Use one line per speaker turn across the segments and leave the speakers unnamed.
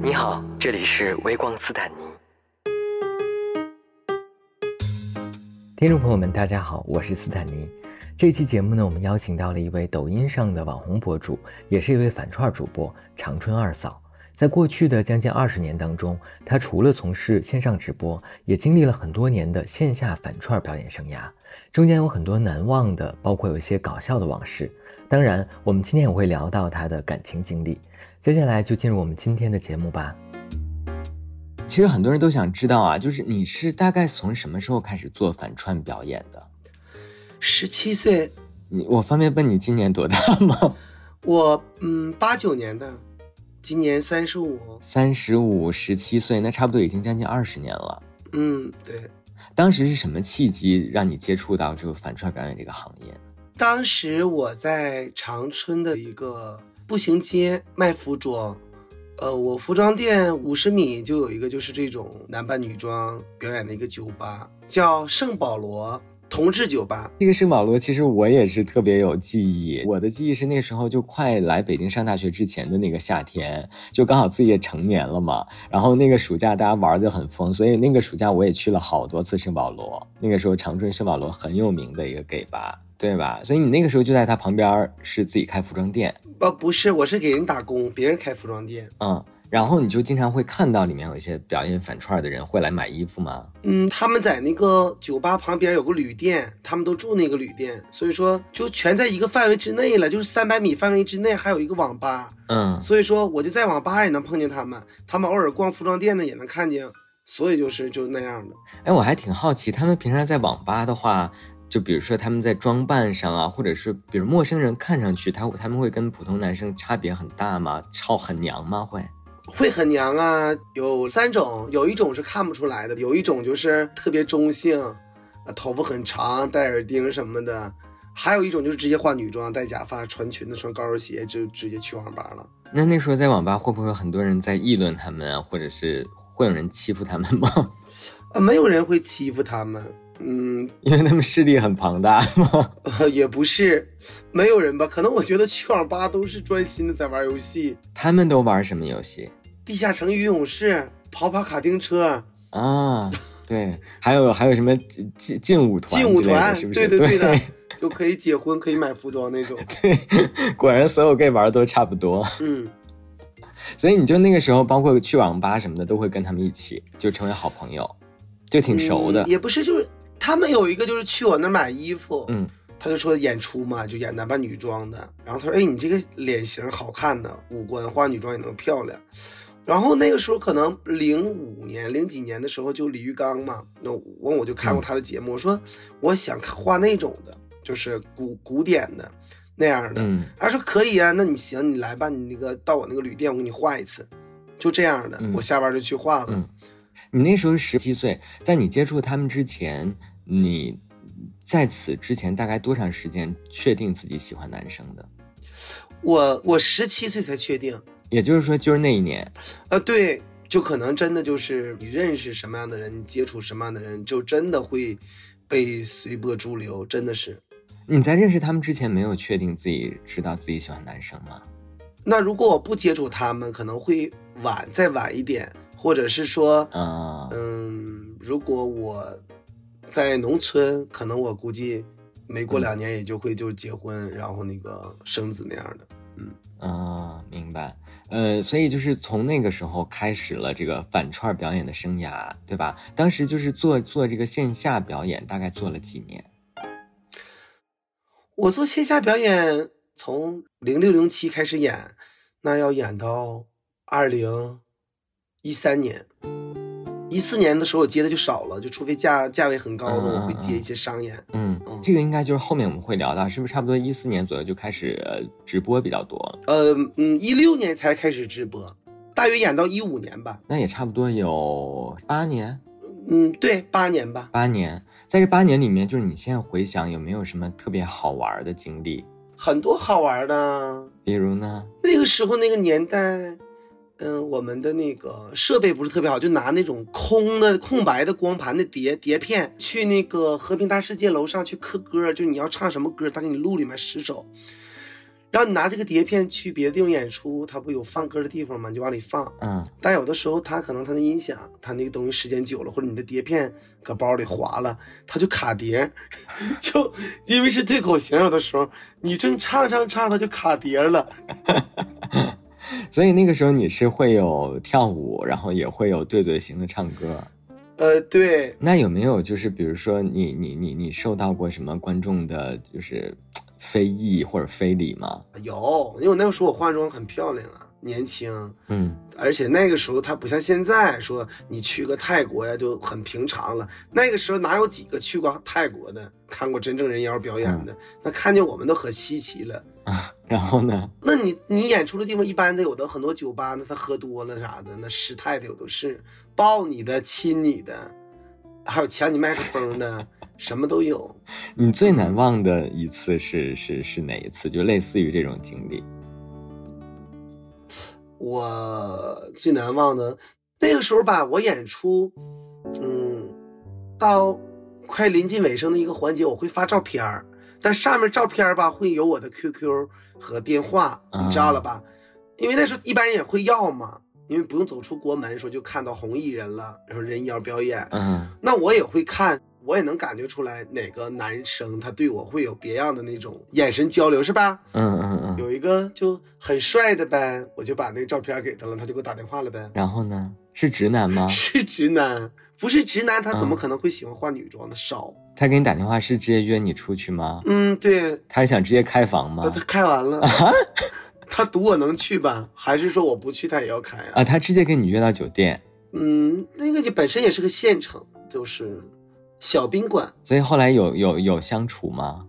你好，这里是微光斯坦尼。听众朋友们，大家好，我是斯坦尼。这期节目呢，我们邀请到了一位抖音上的网红博主，也是一位反串主播长春二嫂。在过去的将近二十年当中，她除了从事线上直播，也经历了很多年的线下反串表演生涯，中间有很多难忘的，包括有一些搞笑的往事。当然，我们今天也会聊到她的感情经历。接下来就进入我们今天的节目吧。其实很多人都想知道啊，就是你是大概从什么时候开始做反串表演的？
十七岁，
你我方便问你今年多大吗？
我嗯八九年的，今年三十五。
三十五，十七岁，那差不多已经将近二十年了。
嗯，对。
当时是什么契机让你接触到这个反串表演这个行业？
当时我在长春的一个步行街卖服装，呃，我服装店五十米就有一个就是这种男扮女装表演的一个酒吧，叫圣保罗。同志酒吧，
这个圣保罗其实我也是特别有记忆。我的记忆是那时候就快来北京上大学之前的那个夏天，就刚好自己也成年了嘛。然后那个暑假大家玩的很疯，所以那个暑假我也去了好多次圣保罗。那个时候长春圣保罗很有名的一个 gay 吧，对吧？所以你那个时候就在他旁边是自己开服装店？
呃，不是，我是给人打工，别人开服装店。
嗯。然后你就经常会看到里面有一些表演反串的人会来买衣服吗？
嗯，他们在那个酒吧旁边有个旅店，他们都住那个旅店，所以说就全在一个范围之内了，就是三百米范围之内还有一个网吧。
嗯，
所以说我就在网吧也能碰见他们，他们偶尔逛服装店呢也能看见，所以就是就那样的。
哎，我还挺好奇，他们平常在网吧的话，就比如说他们在装扮上啊，或者是比如陌生人看上去他他们会跟普通男生差别很大吗？超很娘吗？会？
会很娘啊，有三种，有一种是看不出来的，有一种就是特别中性，啊，头发很长，戴耳钉什么的，还有一种就是直接化女装，戴假发，穿裙子，穿高跟鞋，就直接去网吧了。
那那时候在网吧会不会有很多人在议论他们啊，或者是会有人欺负他们吗？
啊，没有人会欺负他们。嗯，
因为他们势力很庞大吗？
也不是，没有人吧？可能我觉得去网吧都是专心的在玩游戏。
他们都玩什么游戏？
地下城与勇士、跑跑卡丁车
啊，对，还有还有什么劲劲舞团？
劲舞团
是不
是？对对对的，就可以结婚，可以买服装那种。
对，果然所有 gay 玩的都差不多。
嗯，
所以你就那个时候，包括去网吧什么的，都会跟他们一起，就成为好朋友，就挺熟的。
也不是，就是。他们有一个就是去我那儿买衣服，
嗯，
他就说演出嘛，就演男扮女装的。然后他说：“哎，你这个脸型好看的，五官化女装也能漂亮。”然后那个时候可能零五年、零几年的时候，就李玉刚嘛，那我我就看过他的节目，我说我想画那种的，就是古古典的那样的。他说可以啊，那你行，你来吧，你那个到我那个旅店，我给你画一次，就这样的。我下班就去画了。
你那时候十七岁，在你接触他们之前。你在此之前大概多长时间确定自己喜欢男生的？
我我十七岁才确定，
也就是说就是那一年。
呃，对，就可能真的就是你认识什么样的人，你接触什么样的人，就真的会被随波逐流，真的是。
你在认识他们之前没有确定自己知道自己喜欢男生吗？
那如果我不接触他们，可能会晚再晚一点，或者是说，嗯，如果我。在农村，可能我估计没过两年也就会就结婚，然后那个生子那样的。嗯
啊，明白。呃，所以就是从那个时候开始了这个反串表演的生涯，对吧？当时就是做做这个线下表演，大概做了几年。
我做线下表演从零六零七开始演，那要演到二零一三年。一四年的时候，我接的就少了，就除非价价位很高的，我会接一些商演。
嗯，嗯这个应该就是后面我们会聊到，是不是差不多一四年左右就开始直播比较多了？
呃，嗯，一六年才开始直播，大约演到一五年吧。
那也差不多有八年。
嗯，对，八年吧。
八年，在这八年里面，就是你现在回想，有没有什么特别好玩的经历？
很多好玩的，
比如呢？
那个时候那个年代。嗯，我们的那个设备不是特别好，就拿那种空的空白的光盘的碟碟片去那个和平大世界楼上去刻歌，就你要唱什么歌，他给你录里面十首。然后你拿这个碟片去别的地方演出，他不有放歌的地方吗？你就往里放。
嗯，
但有的时候他可能他的音响，他那个东西时间久了，或者你的碟片搁包里滑了，它就卡碟，就因为是对口型，有的时候你正唱唱唱，它就卡碟了。
所以那个时候你是会有跳舞，然后也会有对嘴型的唱歌。
呃，对，
那有没有就是比如说你你你你受到过什么观众的，就是 非议或者非礼吗？
有，因为我那个时候我化妆很漂亮啊，年轻，
嗯
而且那个时候他不像现在说你去个泰国呀就很平常了，那个时候哪有几个去过泰国的，看过真正人妖表演的，那看见我们都很稀奇了。
啊，然后呢？
那你你演出的地方一般的有的很多酒吧，那他喝多了啥的，那失态的有都是，抱你的、亲你的，还有抢你麦克风的，什么都有。
你最难忘的一次是是是哪一次？就类似于这种经历。
我最难忘的那个时候吧，我演出，嗯，到快临近尾声的一个环节，我会发照片儿，但上面照片儿吧会有我的 QQ 和电话，你知道了吧？因为那时候一般人也会要嘛，因为不用走出国门，说就看到红艺人了，然后人妖表演，
嗯
那我也会看，我也能感觉出来哪个男生他对我会有别样的那种眼神交流，是吧？
嗯嗯嗯。
有一个就很帅的呗，我就把那个照片给他了，他就给我打电话了呗。
然后呢？是直男吗？
是直男，不是直男，他怎么
嗯
可能会喜欢化女装的？少。
他给你打电话是直接约你出去吗？
嗯，对，
他是想直接开房吗？
他开完了，他赌我能去吧？还是说我不去他也要开啊？
啊，他直接跟你约到酒店，
嗯，那个就本身也是个县城，就是小宾馆。
所以后来有有有相处吗？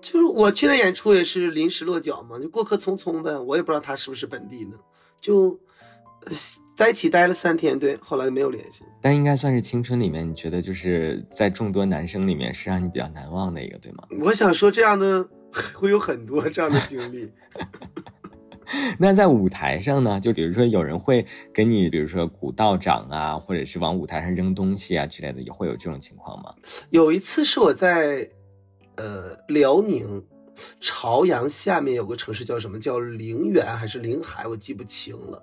就是我去那演出也是临时落脚嘛，就过客匆匆呗，我也不知道他是不是本地的，就呃在一起待了三天，对，后来就没有联系。
但应该算是青春里面，你觉得就是在众多男生里面是让你比较难忘的一个，对吗？
我想说这样的 会有很多这样的经历。
那在舞台上呢？就比如说有人会给你，比如说鼓道长啊，或者是往舞台上扔东西啊之类的，也会有这种情况吗？
有一次是我在呃辽宁朝阳下面有个城市叫什么叫陵园还是临海，我记不清了。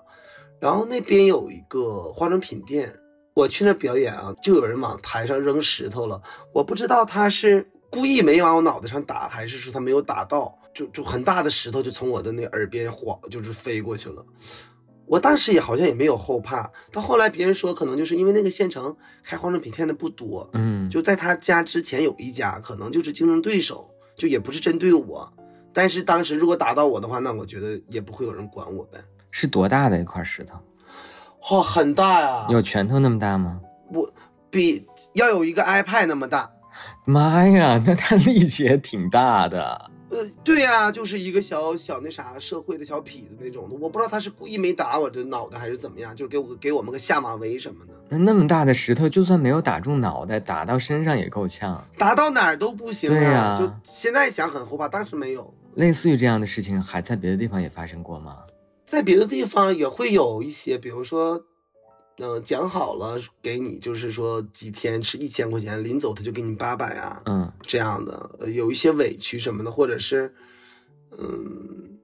然后那边有一个化妆品店，我去那表演啊，就有人往台上扔石头了。我不知道他是故意没往我脑袋上打，还是说他没有打到，就就很大的石头就从我的那耳边晃，就是飞过去了。我当时也好像也没有后怕，到后来别人说可能就是因为那个县城开化妆品店的不多，
嗯，
就在他家之前有一家，可能就是竞争对手，就也不是针对我。但是当时如果打到我的话，那我觉得也不会有人管我呗。
是多大的一块石头？
嚯、很大呀，
有拳头那么大吗？
我比要有一个 iPad 那么大。
妈呀，那他力气也挺大的。
呃，对呀、就是一个小小那啥社会的小痞子那种的。我不知道他是故意没打我这脑袋还是怎么样，就是给我给我们个下马威什么的，
那那么大的石头，就算没有打中脑袋，打到身上也够呛。
打到哪儿都不行
对呀
就现在想很后怕，当时没有。
类似于这样的事情，还在别的地方也发生过吗？
在别的地方也会有一些，比如说，嗯、讲好了给你，就是说几天吃一千块钱，临走他就给你八百啊，
嗯。
这样的，呃有一些委屈什么的，或者是，嗯，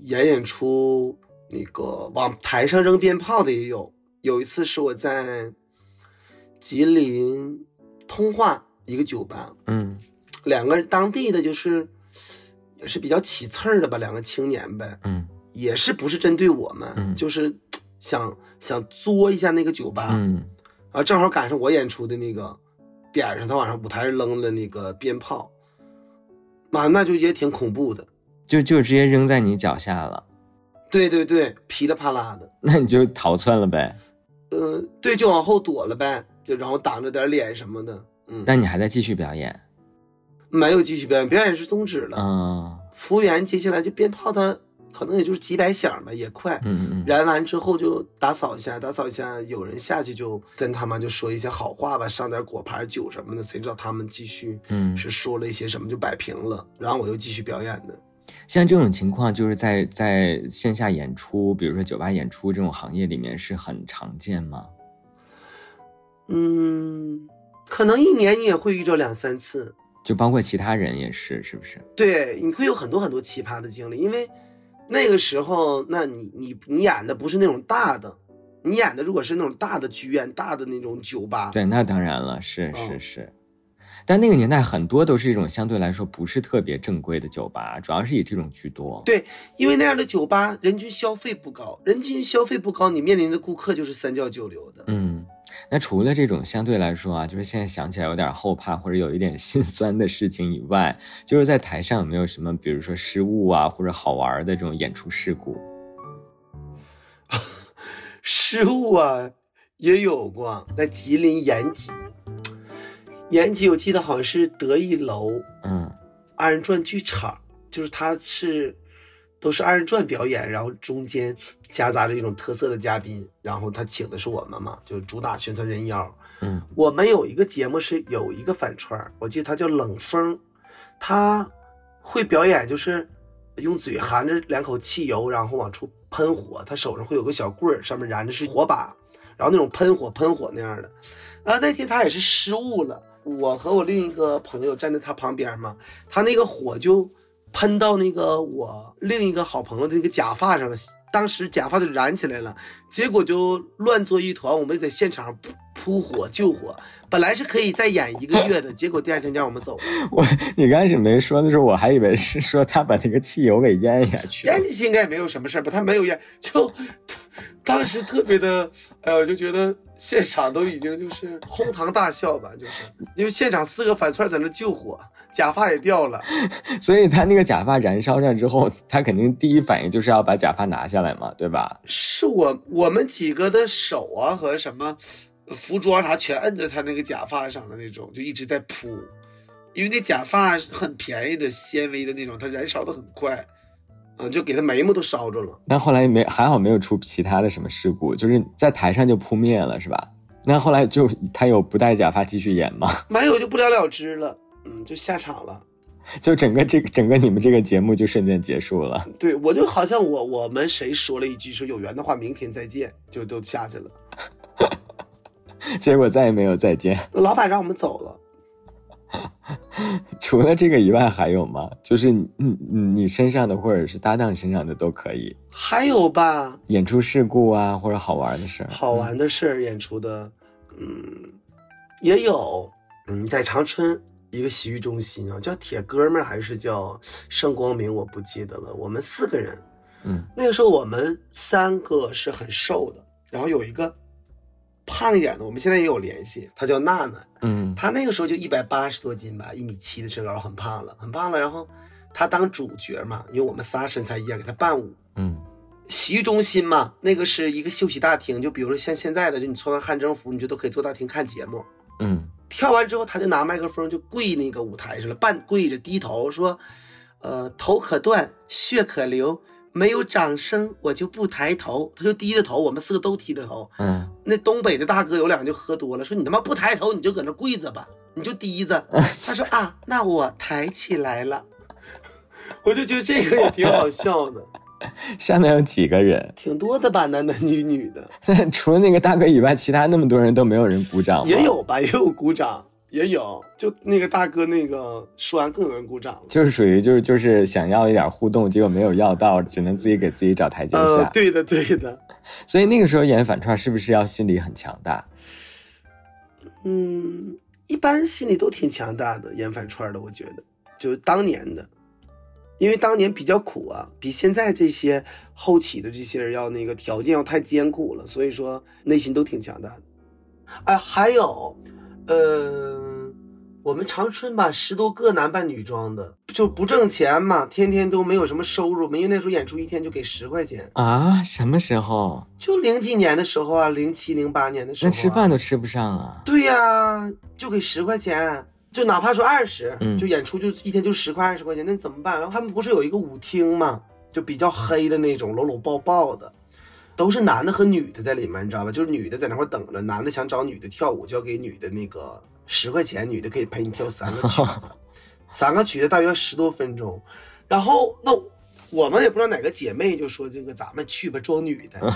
演演出那个往台上扔鞭炮的也有。有一次是我在吉林通化一个酒吧，
嗯。
两个当地的就是也是比较起刺儿的吧，两个青年呗，
嗯
也是不是针对我们，
嗯
就是想想作一下那个酒吧，
嗯
啊，正好赶上我演出的那个点儿上，他往上舞台上扔了那个鞭炮，妈，那就也挺恐怖的。
就就直接扔在你脚下了，
对对对，噼里啪啦的，
那你就逃窜了呗。
呃，对，就往后躲了呗，就然后挡着点脸什么的，嗯，
但你还在继续表演。
没有继续表演，表演是终止了。
嗯
服务员接下来就鞭炮，他可能也就是几百响吧，也快。
嗯嗯
燃完之后就打扫一下，打扫一下，有人下去就跟他们就说一些好话吧，上点果盘酒什么的，谁知道他们继续
嗯，
是说了一些什么就摆平了，然后我又继续表演的。
像这种情况，就是在在线下演出，比如说酒吧演出这种行业里面是很常见吗？
嗯，可能一年你也会遇着两三次。
就包括其他人也是，是不是？
对，你会有很多很多奇葩的经历，因为那个时候，那你你你演的不是那种大的，你演的如果是那种大的剧院、大的那种酒吧，
对，那当然了，是
嗯
是是。但那个年代很多都是这种相对来说不是特别正规的酒吧，主要是以这种居多。
对，因为那样的酒吧人均消费不高，人均消费不高，你面临的顾客就是三教九流的。
嗯，那除了这种相对来说啊，就是现在想起来有点后怕或者有一点心酸的事情以外，就是在台上有没有什么，比如说失误啊，或者好玩的这种演出事故？
失误啊，也有过，在吉林延吉，延吉我记得好像是德艺楼
嗯
二人转剧场，就是它是都是二人转表演，然后中间夹杂着一种特色的嘉宾，然后他请的是我们嘛，就主打宣传人妖。
嗯
我们有一个节目是有一个反串，我记得他叫冷风，他会表演，就是用嘴含着两口汽油，然后往出喷火，他手上会有个小棍儿，上面燃的是火把，然后那种喷火喷火那样的。啊，那天他也是失误了，我和我另一个朋友站在他旁边嘛，他那个火就喷到那个我另一个好朋友的那个假发上了，当时假发就燃起来了，结果就乱作一团，我们在现场扑扑火救火，本来是可以再演一个月的，结果第二天就让我们走了。
我你刚开始没说的时候，我还以为是说他把那个汽油给咽下去了
烟。进去应该也没有什么事儿吧？他没有淹，就 当时特别的，哎呀，我就觉得现场都已经就是哄堂大笑吧，就是因为现场四个反串在那救火，假发也掉了，
所以他那个假发燃烧上之后，他肯定第一反应就是要把假发拿下来嘛，对吧？
是我我们几个的手啊和什么服装啥全摁在他那个假发上的那种，就一直在扑，因为那假发很便宜的纤维的那种，它燃烧的很快，啊，就给他眉毛都烧着了。
那后来没还好没有出其他的什么事故，就是在台上就扑灭了，是吧？那后来就他有不戴假发继续演吗？
没有就不了了之了，嗯，就下场了。
就整个这个整个你们这个节目就瞬间结束了。
对我就好像我我们谁说了一句说有缘的话明天再见，就都下去了。
结果再也没有再见。
老板让我们走了，
除了这个以外还有吗？就是你你你身上的或者是搭档身上的都可以。
还有吧，
演出事故啊，或者好玩的事儿。
好玩的事儿演出的，嗯，也有，嗯，在长春一个洗浴中心啊，叫铁哥们儿还是叫盛光明，我不记得了。我们四个人，
嗯
那个时候我们三个是很瘦的，然后有一个胖一点的，我们现在也有联系，她叫娜娜，
嗯
她那个时候就一百八十多斤吧，一米七的身高，很胖了，很胖了。然后她当主角嘛，因为我们仨身材一样，给她伴舞。
嗯
洗浴中心嘛，那个是一个休息大厅，就比如说像现在的，就你穿完汗蒸服，你就都可以坐大厅看节目。
嗯
跳完之后，她就拿麦克风就跪那个舞台上了，半跪着低头说：“呃，头可断，血可流，没有掌声我就不抬头。”他就低着头，我们四个都低着头。
嗯，
那东北的大哥有两个就喝多了，说你他妈不抬头，你就搁那跪着吧，你就低着。他说啊，那我抬起来了。我就觉得这个也挺好笑的，
下面有几个人？
挺多的吧，男男女女的
除了那个大哥以外，其他那么多人都没有人鼓掌吗？
也，有吧，也有鼓掌，也有。就那个大哥那个说完更有人鼓掌了。
就是属于就是就是想要一点互动，结果没有要到，只能自己给自己找台阶
呃
下。，
对的对的，
所以那个时候演反串是不是要心理很强大？
嗯，一般心理都挺强大的，演反串的，我觉得，就是当年的，因为当年比较苦啊，比现在这些后起的这些人要那个条件要太艰苦了，所以说内心都挺强大的。哎，还有，呃，我们长春吧，十多个男扮女装的，就不挣钱嘛，天天都没有什么收入嘛，因为那时候演出一天就给十块钱，
啊？什么时候？
就零几年的时候啊，零七零八年的时候、
那
啊，
吃饭都吃不上啊！
对呀、就给十块钱，就哪怕说二十、
嗯
就演出就一天就十块二十块钱，那怎么办？然后他们不是有一个舞厅嘛，就比较黑的那种，搂搂抱抱的，都是男的和女的在里面，你知道吧？就是女的在那块等着，男的想找女的跳舞，就要给女的那个十块钱，女的可以陪你跳三个曲子，三个曲子大约十多分钟。然后那我们也不知道哪个姐妹就说这个咱们去吧，装女的。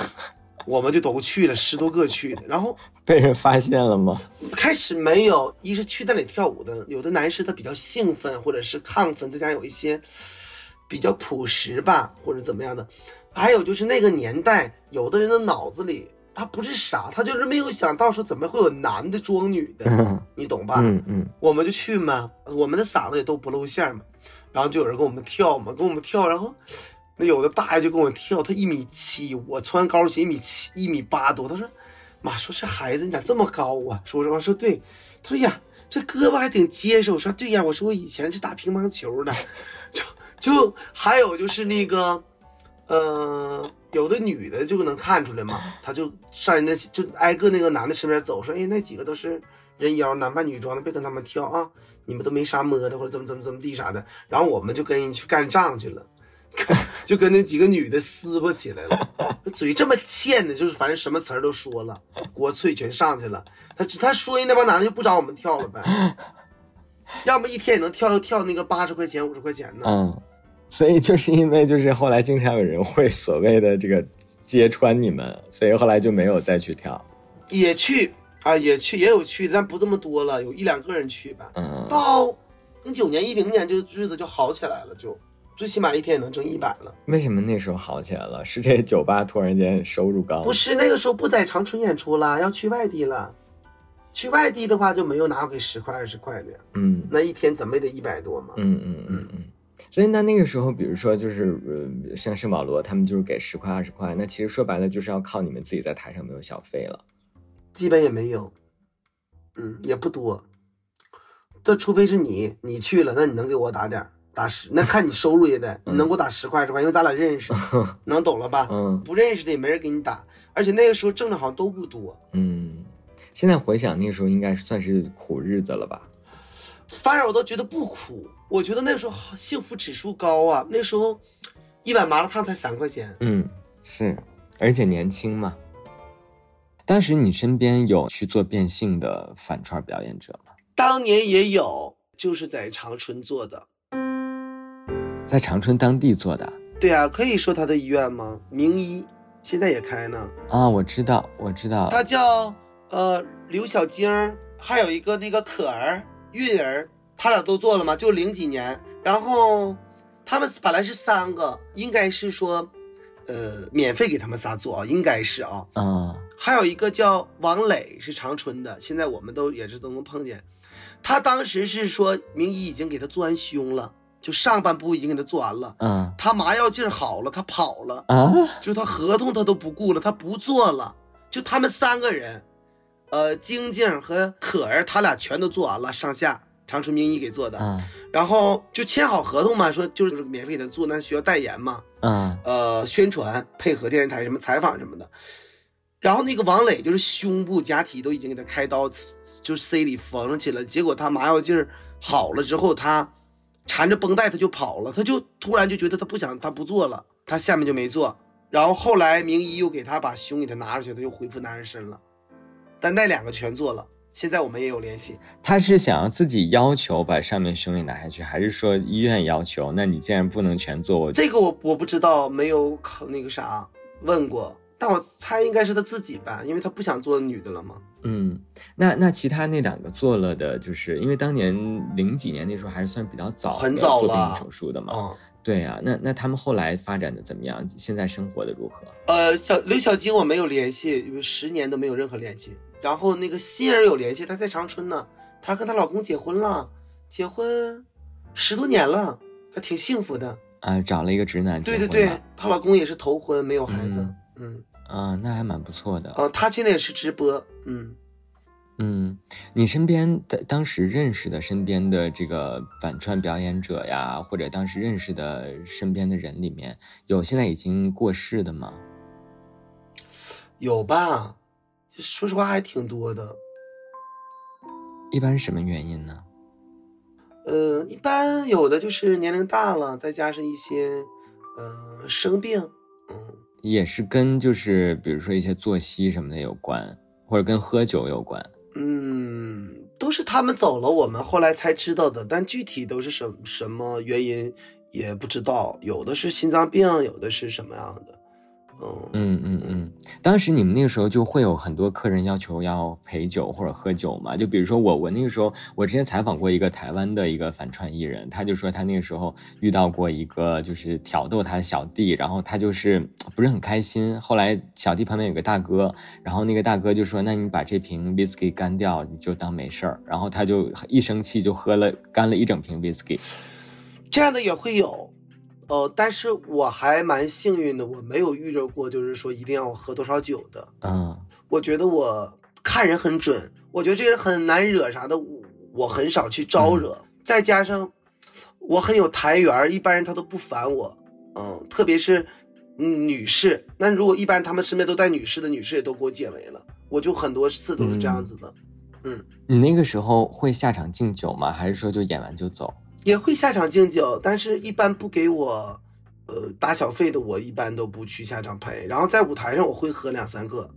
我们就都去了，十多个去的。然后
被人发现了吗？
开始没有，一是去那里跳舞的，有的男士他比较兴奋，或者是亢奋，再加上有一些比较朴实吧，或者怎么样的。还有就是那个年代，有的人的脑子里他不是傻，他就是没有想到说怎么会有男的装女的，你懂吧？
嗯嗯，
我们就去嘛，我们的嗓子也都不露馅嘛，然后就有人跟我们跳嘛，跟我们跳，然后那有的大爷就跟我跳，他一米七，我穿高跟鞋一米七一米八多，他说妈说这孩子你咋这么高啊？说实话说对，他说呀这胳膊还挺结实，我说对呀，我说我以前是打乒乓球的，就就还有就是那个。嗯，有的女的就能看出来嘛，她就上人那就挨个那个男的身边走，说：“哎，那几个都是人妖，男扮女装的，别跟他们跳啊！你们都没啥摸的，或者怎么怎么怎么地啥的。”然后我们就跟人去干仗去了，就跟那几个女的撕巴起来了，嘴这么欠的，就是反正什么词儿都说了，国粹全上去了。他他说人那帮男的就不找我们跳了呗，要么一天也能跳跳那个八十块钱五十块钱呢。
嗯。所以就是因为就是后来经常有人会所谓的这个揭穿你们，所以后来就没有再去跳，
也去啊，也去也有去，但不这么多了，有一两个人去吧。
嗯，
到零九年、一零年，就日子就好起来了，就最起码一天也能挣一百了。
为什么那时候好起来了？是这酒吧突然间收入高？
不是那个时候不在长春演出了，要去外地了。去外地的话就没有拿回十块二十块的。
嗯，
那一天怎么也得一百多嘛。
嗯嗯嗯嗯。所以那那个时候，比如说就是呃，像圣保罗他们就是给十块二十块，那其实说白了就是要靠你们自己在台上没有小费了，
基本也没有，嗯，也不多。这除非是你你去了，那你能给我打点打十，那看你收入也得，你能给我打十块十块，因为咱俩认识，能懂了吧？
嗯，
不认识的也没人给你打，而且那个时候挣的好像都不多。
嗯，现在回想那个时候应该算是苦日子了吧？
反而我都觉得不苦。我觉得那时候幸福指数高啊，那时候一碗麻辣烫才三块钱。
嗯，是，而且年轻嘛。当时你身边有去做变性的反串表演者吗？
当年也有，就是在长春做的，
在长春当地做的。
对啊，可以说他的医院吗？名医现在也开呢。
啊，我知道，我知道。
他叫呃刘小晶，还有一个那个可儿、韵儿。他俩都做了吗？就零几年，然后他们本来是三个，应该是说，呃，免费给他们仨做啊，应该是啊。
嗯。
还有一个叫王磊，是长春的，现在我们都也是都能碰见。他当时是说名医已经给他做完胸了，就上半部已经给他做完了。
嗯。
他麻药劲儿好了，他跑了
啊，
就他合同他都不顾了，他不做了。就他们三个人，呃，晶晶和可儿，他俩全都做完了，上下。长春名医给做的，
嗯，
然后就签好合同嘛，说就是免费给他做，那需要代言嘛，
嗯，
呃，宣传配合电视台什么采访什么的。然后那个王磊就是胸部假体都已经给他开刀，就塞里缝上去了。结果他麻药劲儿好了之后，他缠着绷带他就跑了，他就突然就觉得他不想他不做了，他下面就没做。然后后来名医又给他把胸给他拿出去，他又恢复男人身了，但那两个全做了。现在我们也有联系。
他是想要自己要求把上面胸给拿下去，还是说医院要求？那你既然不能全做，
这个我我不知道，没有考那个啥问过，但我猜应该是他自己吧，因为他不想做女的了嘛。
嗯，那那其他那两个做了的，就是因为当年零几年那时候还是算比较早，
很早
做手术的嘛。
嗯，
对呀，那那他们后来发展的怎么样？现在生活的如何？
呃，小刘小金我没有联系，十年都没有任何联系。然后那个欣儿有联系，她在长春呢，她跟她老公结婚了，结婚十多年了，还挺幸福的
啊，找了一个直男。
对对对，她老公也是头婚，没有孩子。嗯
啊，那还蛮不错的。
啊，她现在也是直播。嗯
嗯，你身边的当时认识的身边的这个反串表演者呀，或者当时认识的身边的人里面有现在已经过世的吗？
有吧。说实话还挺多的，
一般是什么原因呢？
呃，一般有的就是年龄大了，再加上一些呃生病，嗯，
也是跟就是比如说一些作息什么的有关，或者跟喝酒有关。
嗯，都是他们走了，我们后来才知道的，但具体都是什什么原因也不知道。有的是心脏病，有的是什么样的。嗯
嗯嗯嗯，当时你们那个时候就会有很多客人要求要陪酒或者喝酒嘛？就比如说我，我那个时候我之前采访过一个台湾的一个反串艺人，他就说他那个时候遇到过一个就是挑逗他的小弟，然后他就是不是很开心。后来小弟旁边有个大哥，然后那个大哥就说：“那你把这瓶 whisky 干掉，你就当没事儿。”然后他就一生气就喝了干了一整瓶 whisky。
这样的也会有，呃，但是我还蛮幸运的，我没有遇着过，就是说一定要我喝多少酒的。
嗯
我觉得我看人很准，我觉得这个人很难惹啥的，我我很少去招惹。再加上我很有台缘，一般人他都不烦我，嗯，特别是嗯女士，那如果一般他们身边都带女士的，女士也都给我解围了，我就很多次都是这样子的，嗯
你那个时候会下场敬酒吗？还是说就演完就走？
也会下场敬酒，但是一般不给我呃打小费的，我一般都不去下场陪。然后在舞台上我会喝两三个，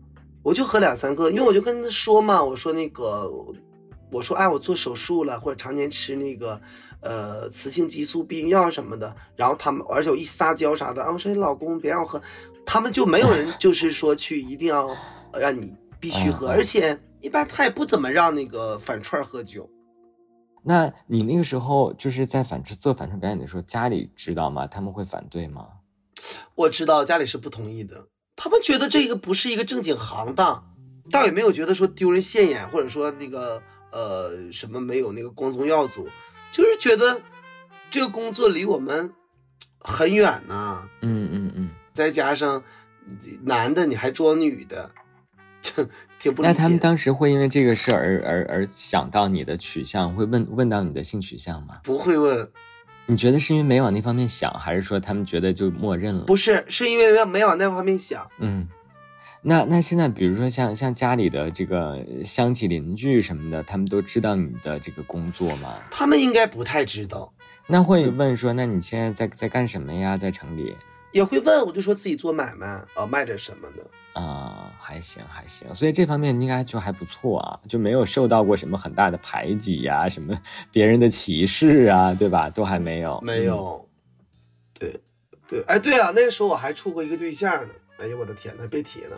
我就喝两三个，因为我就跟他说嘛，我说那个，我说哎，我做手术了，或者常年吃那个呃雌性激素避孕药什么的，然后他们而且我一撒娇啥的，啊，我说老公别让我喝，他们就没有人就是说去一定要呃让你必须喝，而且一般他也不怎么让那个反串喝酒。
那你那个时候就是在反做反串表演的时候，家里知道吗？他们会反对吗？
我知道家里是不同意的，他们觉得这个不是一个正经行当，倒也没有觉得说丢人现眼，或者说那个呃什么没有那个光宗耀祖，就是觉得这个工作离我们很远呐、
嗯嗯嗯。
再加上男的你还装女的，就 挺不理解。
那他们当时会因为这个事而而而想到你的取向，会问问到你的性取向吗？
不会问，
你觉得是因为没往那方面想，还是说他们觉得就默认了？
不是，是因为没往那方面想。
嗯，那那现在比如说像像家里的这个乡亲邻居什么的，他们都知道你的这个工作吗？
他们应该不太知道，
那会问说，那你现在在在干什么呀？在城里
也会问，我就说自己做买卖，呃，卖点什么的。
啊、还行还行，所以这方面应该就还不错啊，就没有受到过什么很大的排挤呀、什么别人的歧视啊，对吧？都还没有，
没有，对，对，哎，对啊，那个时候我还处过一个对象呢。哎呀，我的天呐，别提了，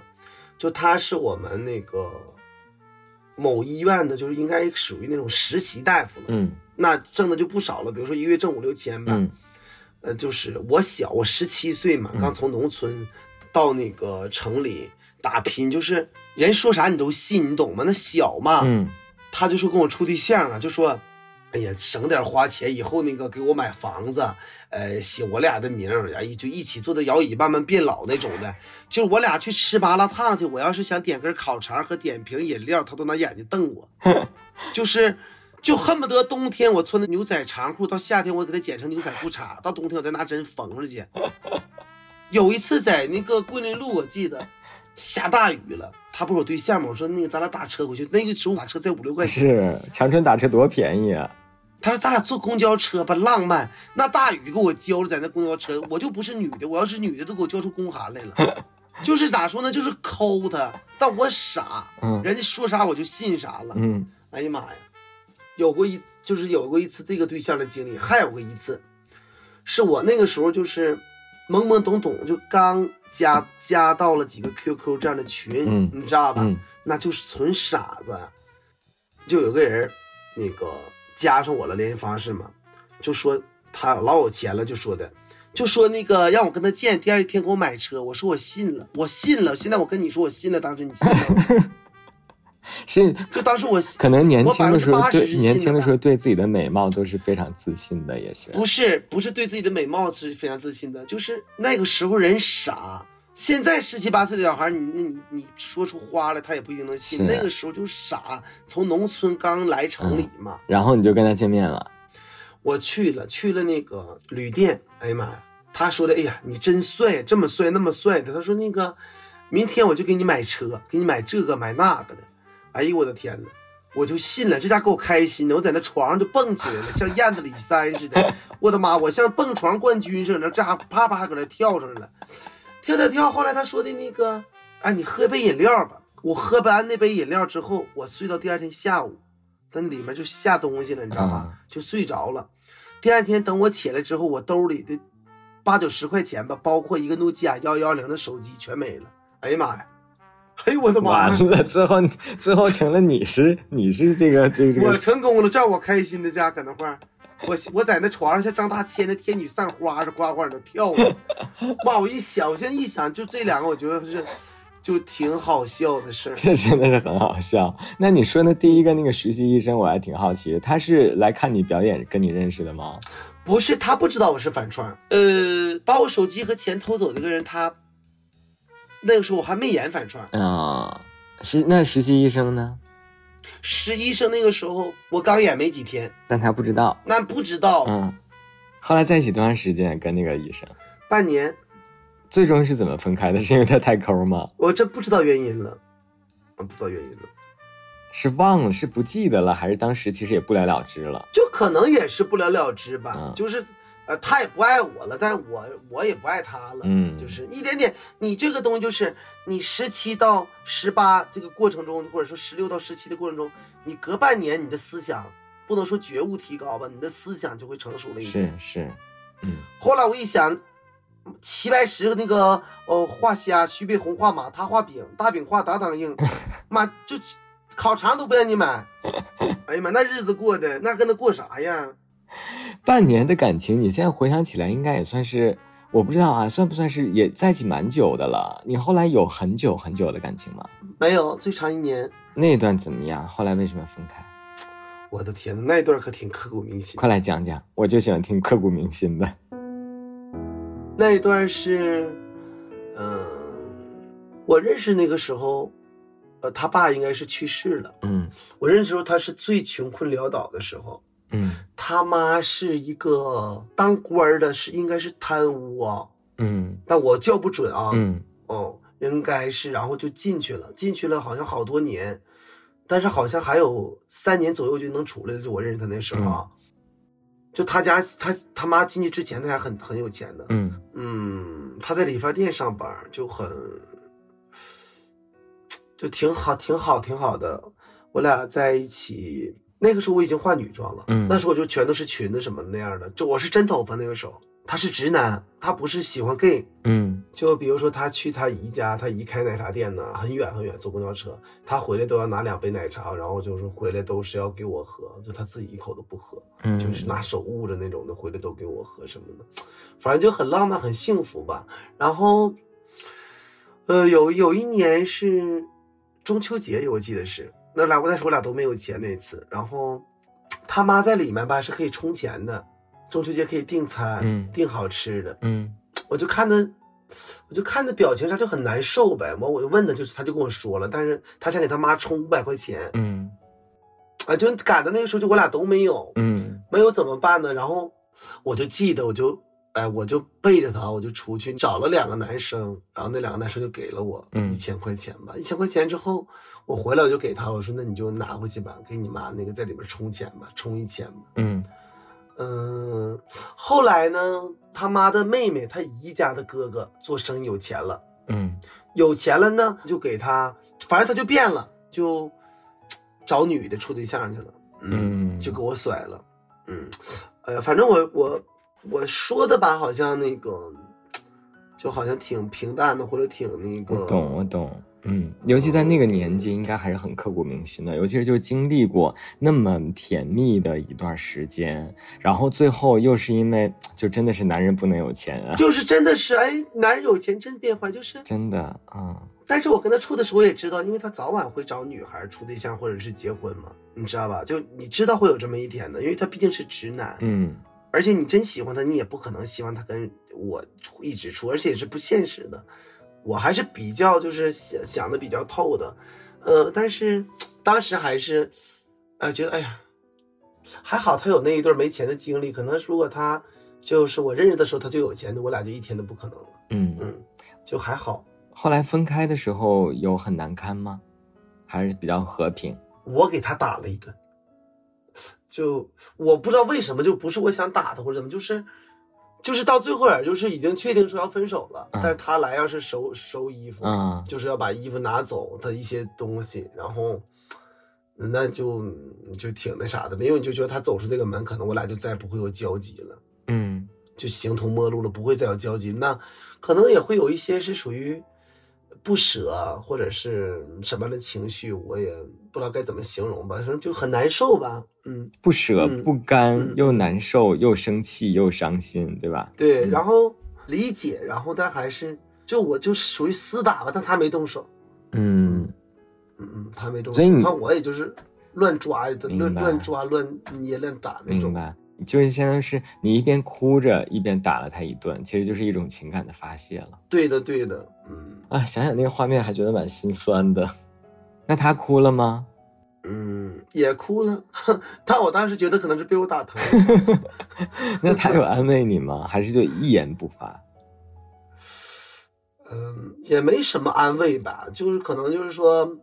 就他是我们那个某医院的，就是应该属于那种实习大夫了，
嗯
那挣的就不少了，比如说一个月挣五六千吧。
嗯
呃，就是我小，我十七岁嘛，
嗯
刚从农村到那个城里打拼，就是人说啥你都信，你懂吗？那小嘛，
嗯
他就说跟我处对象啊，就说，哎呀，省点花钱，以后那个给我买房子，呃，写我俩的名儿，哎，就一起坐在摇椅慢慢变老那种的。就是我俩去吃麻辣烫去，我要是想点根烤肠和点瓶饮料，他都拿眼睛瞪我，就是。就恨不得冬天我穿的牛仔长裤，到夏天我给它剪成牛仔裤衩，到冬天我再拿针缝上去。有一次在那个桂林路，我记得下大雨了，他不是我对象吗？我说那个咱俩打车回去，那个时候打车才五六块钱。
是长春打车多便宜啊！
他说咱俩坐公交车吧，浪漫。那大雨给我浇了，在那公交车，我就不是女的，我要是女的都给我浇出宫寒来了。就是咋说呢，就是抠他，但我傻，
嗯
人家说啥我就信啥了。
嗯
哎呀妈呀，有过一就是有过一次这个对象的经历，还有过一次，是我那个时候就是懵懵懂懂，就刚加加到了几个 QQ 这样的群，
嗯
你知道吧？
嗯
那就是纯傻子。就有个人那个加上我了联系方式嘛，就说他老有钱了，就说的。就说那个让我跟他见，第二天给我买车，我说我信了，我信了。现在我跟你说我信了，当时你信了？
是
就当时我
可能年轻的时候
我80%
对
是
年轻的时候对自己的美貌都是非常自信的，也是。
不是不是对自己的美貌是非常自信的，就是那个时候人傻。现在十七八岁的小孩，你那你你说出花来，他也不一定能信。那个时候就傻，从农村刚来城里嘛。
然后你就跟他见面了，
我去了，去了那个旅店，哎呀妈呀，他说的，哎呀，你真帅，这么帅那么帅的。他说那个，明天我就给你买车，给你买这个买那个的。哎呦我的天呐，我就信了，这家给我开心的，我在那床上就蹦起来了，像燕子李三似的。我的妈，我像蹦床冠军似的，这家伙啪啪搁那跳上了，跳跳跳。后来他说的那个，哎，你喝杯饮料吧。我喝完那杯饮料之后，我睡到第二天下午，在那里面就下东西了，你知道吗？
嗯
就睡着了。第二天等我起来之后，我兜里的八九十块钱吧，包括一个诺基亚幺幺零的手机全没了。哎呀妈呀！哎呦我的妈呀！
完了，最后最后成了你是你是这个这个这
我成功了，这样我开心的这样搁那块儿，我我在那床上像张大千的天女散花似的，呱呱的跳呢。妈，我一想，我现在一想，就这两个，我觉得是就挺好笑的事儿。
这真的是很好笑。那你说的第一个那个实习医生，我还挺好奇的，他是来看你表演跟你认识的吗？
不是他不知道我是反串，呃，把我手机和钱偷走那个人，他那个时候我还没演反串，
啊、实那实习医生呢？
实习医生那个时候我刚演没几天，
但他不知道。
那不知道、
嗯，后来在一起多长时间？跟那个医生，
半年，
最终是怎么分开的？是因为他太抠吗？
我这不知道原因了，啊，不知道原因了，
是忘了，是不记得了，还是当时其实也不了了之了？
就可能也是不了了之吧，
嗯
就是。呃，他也不爱我了，但我我也不爱他了，
嗯
就是一点点。你这个东西就是你十七到十八这个过程中，或者说十六到十七的过程中，你隔半年你的思想不能说觉悟提高吧，你的思想就会成熟了一
是
点。
是，嗯，
后来我一想，齐白石那个呃画虾，徐悲鸿画马，他画饼，大饼画当当硬，妈就烤肠都不让你买。哎呀妈，那日子过的那跟他过啥呀？
半年的感情，你现在回想起来，应该也算是，我不知道啊，算不算是也在一起蛮久的了？你后来有很久很久的感情吗？
没有，最长一年。
那段怎么样？后来为什么要分开？
我的天呐，那一段可挺刻骨铭心。
快来讲讲，我就喜欢听刻骨铭心的。
那一段是，嗯、我认识那个时候，呃，他爸应该是去世了。
嗯
我认识时候他是最穷困潦倒的时候，
嗯。
他妈是一个当官的，是应该是贪污啊，
嗯。
但我叫不准啊。
嗯。
哦，应该是，然后就进去了，进去了好像好多年，但是好像还有三年左右就能出来。就我认识他那时候啊，就他家他他妈进去之前他还很很有钱的，
嗯。
嗯，他在理发店上班，就很，就挺好，挺好，挺好的。我俩在一起，那个时候我已经化女装了，
嗯。
那时候我就全都是裙子什么那样的，就我是真头发那个时候。他是直男，他不是喜欢 gay，
嗯。
就比如说他去他姨家，他姨开奶茶店呢，很远很远，坐公交车，他回来都要拿两杯奶茶，然后就是回来都是要给我喝，就他自己一口都不喝，
嗯，
就是拿手捂着那种的，回来都给我喝什么的，反正就很浪漫，很幸福吧。然后，呃，有有一年是中秋节，我记得是那俩，我那时候我俩都没有钱那一次，然后他妈在里面吧是可以充钱的，中秋节可以订餐，
嗯
订好吃的，
嗯
我就看他，我就看他表情上就很难受呗。完我就问他，就是他就跟我说了，但是他想给他妈充五百块钱，
嗯
啊，就赶到那个时候就我俩都没有，
嗯
没有怎么办呢？然后我就记得，我就哎，我就背着他，我就出去找了两个男生，然后那两个男生就给了我
嗯
一千块钱吧。一千块钱之后，我回来我就给他，我说那你就拿回去吧，给你妈那个在里边充钱吧，充一千吧。
嗯。
嗯，后来呢，他妈的妹妹，他姨家的哥哥做生意有钱了，
嗯。
有钱了呢，就给他，反正他就变了，就找女的处对象去了，
嗯。
就给我甩了，嗯，呃，反正我我我说的吧，好像那个，就好像挺平淡的，或者挺那个，
我懂，我懂。嗯，尤其在那个年纪，应该还是很刻骨铭心的。尤其是就经历过那么甜蜜的一段时间，然后最后又是因为，就真的是男人不能有钱啊，
就是真的是，哎，男人有钱真变坏，就是
真的啊，
但是我跟他处的时候，我也知道，因为他早晚会找女孩处对象或者是结婚嘛，你知道吧？就你知道会有这么一天的，因为他毕竟是直男，
嗯
而且你真喜欢他，你也不可能希望他跟我一直处，而且也是不现实的。我还是比较就是想想的比较透的，呃，但是当时还是，呃，觉得哎呀，还好他有那一段没钱的经历，可能如果他就是我认识的时候他就有钱，我俩就一天都不可能了，
嗯。
嗯，就还好。
后来分开的时候有很难堪吗？还是比较和平？
我给他打了一顿，就我不知道为什么，就不是我想打他或者怎么，就是就是到最后也就是已经确定说要分手了，
嗯
但是他来要是收收衣服，
嗯
就是要把衣服拿走他一些东西，然后那就就挺那啥的，因为你就觉得他走出这个门，可能我俩就再不会有交集了。
嗯
就形同陌路了，不会再有交集。那可能也会有一些是属于不舍或者是什么样的情绪，我也不知道该怎么形容吧，反正就很难受吧。嗯，
不舍、
嗯
不甘，
嗯
又难受，又生气，又伤心，对吧？
对，然后理解，然后但还是就我就属于厮打吧，但他没动手。
嗯，
嗯嗯，他没动手，
所以你
看我也就是乱抓乱乱抓乱捏乱打那种。
明白。就是相当于是你一边哭着一边打了他一顿，其实就是一种情感的发泄了
对的对的，嗯
啊！想想那个画面还觉得蛮心酸的。那他哭了吗？
嗯，也哭了，但我当时觉得可能是被我打疼。
那他有安慰你吗？还是就一言不发？
嗯，也没什么安慰吧，就是可能就是说，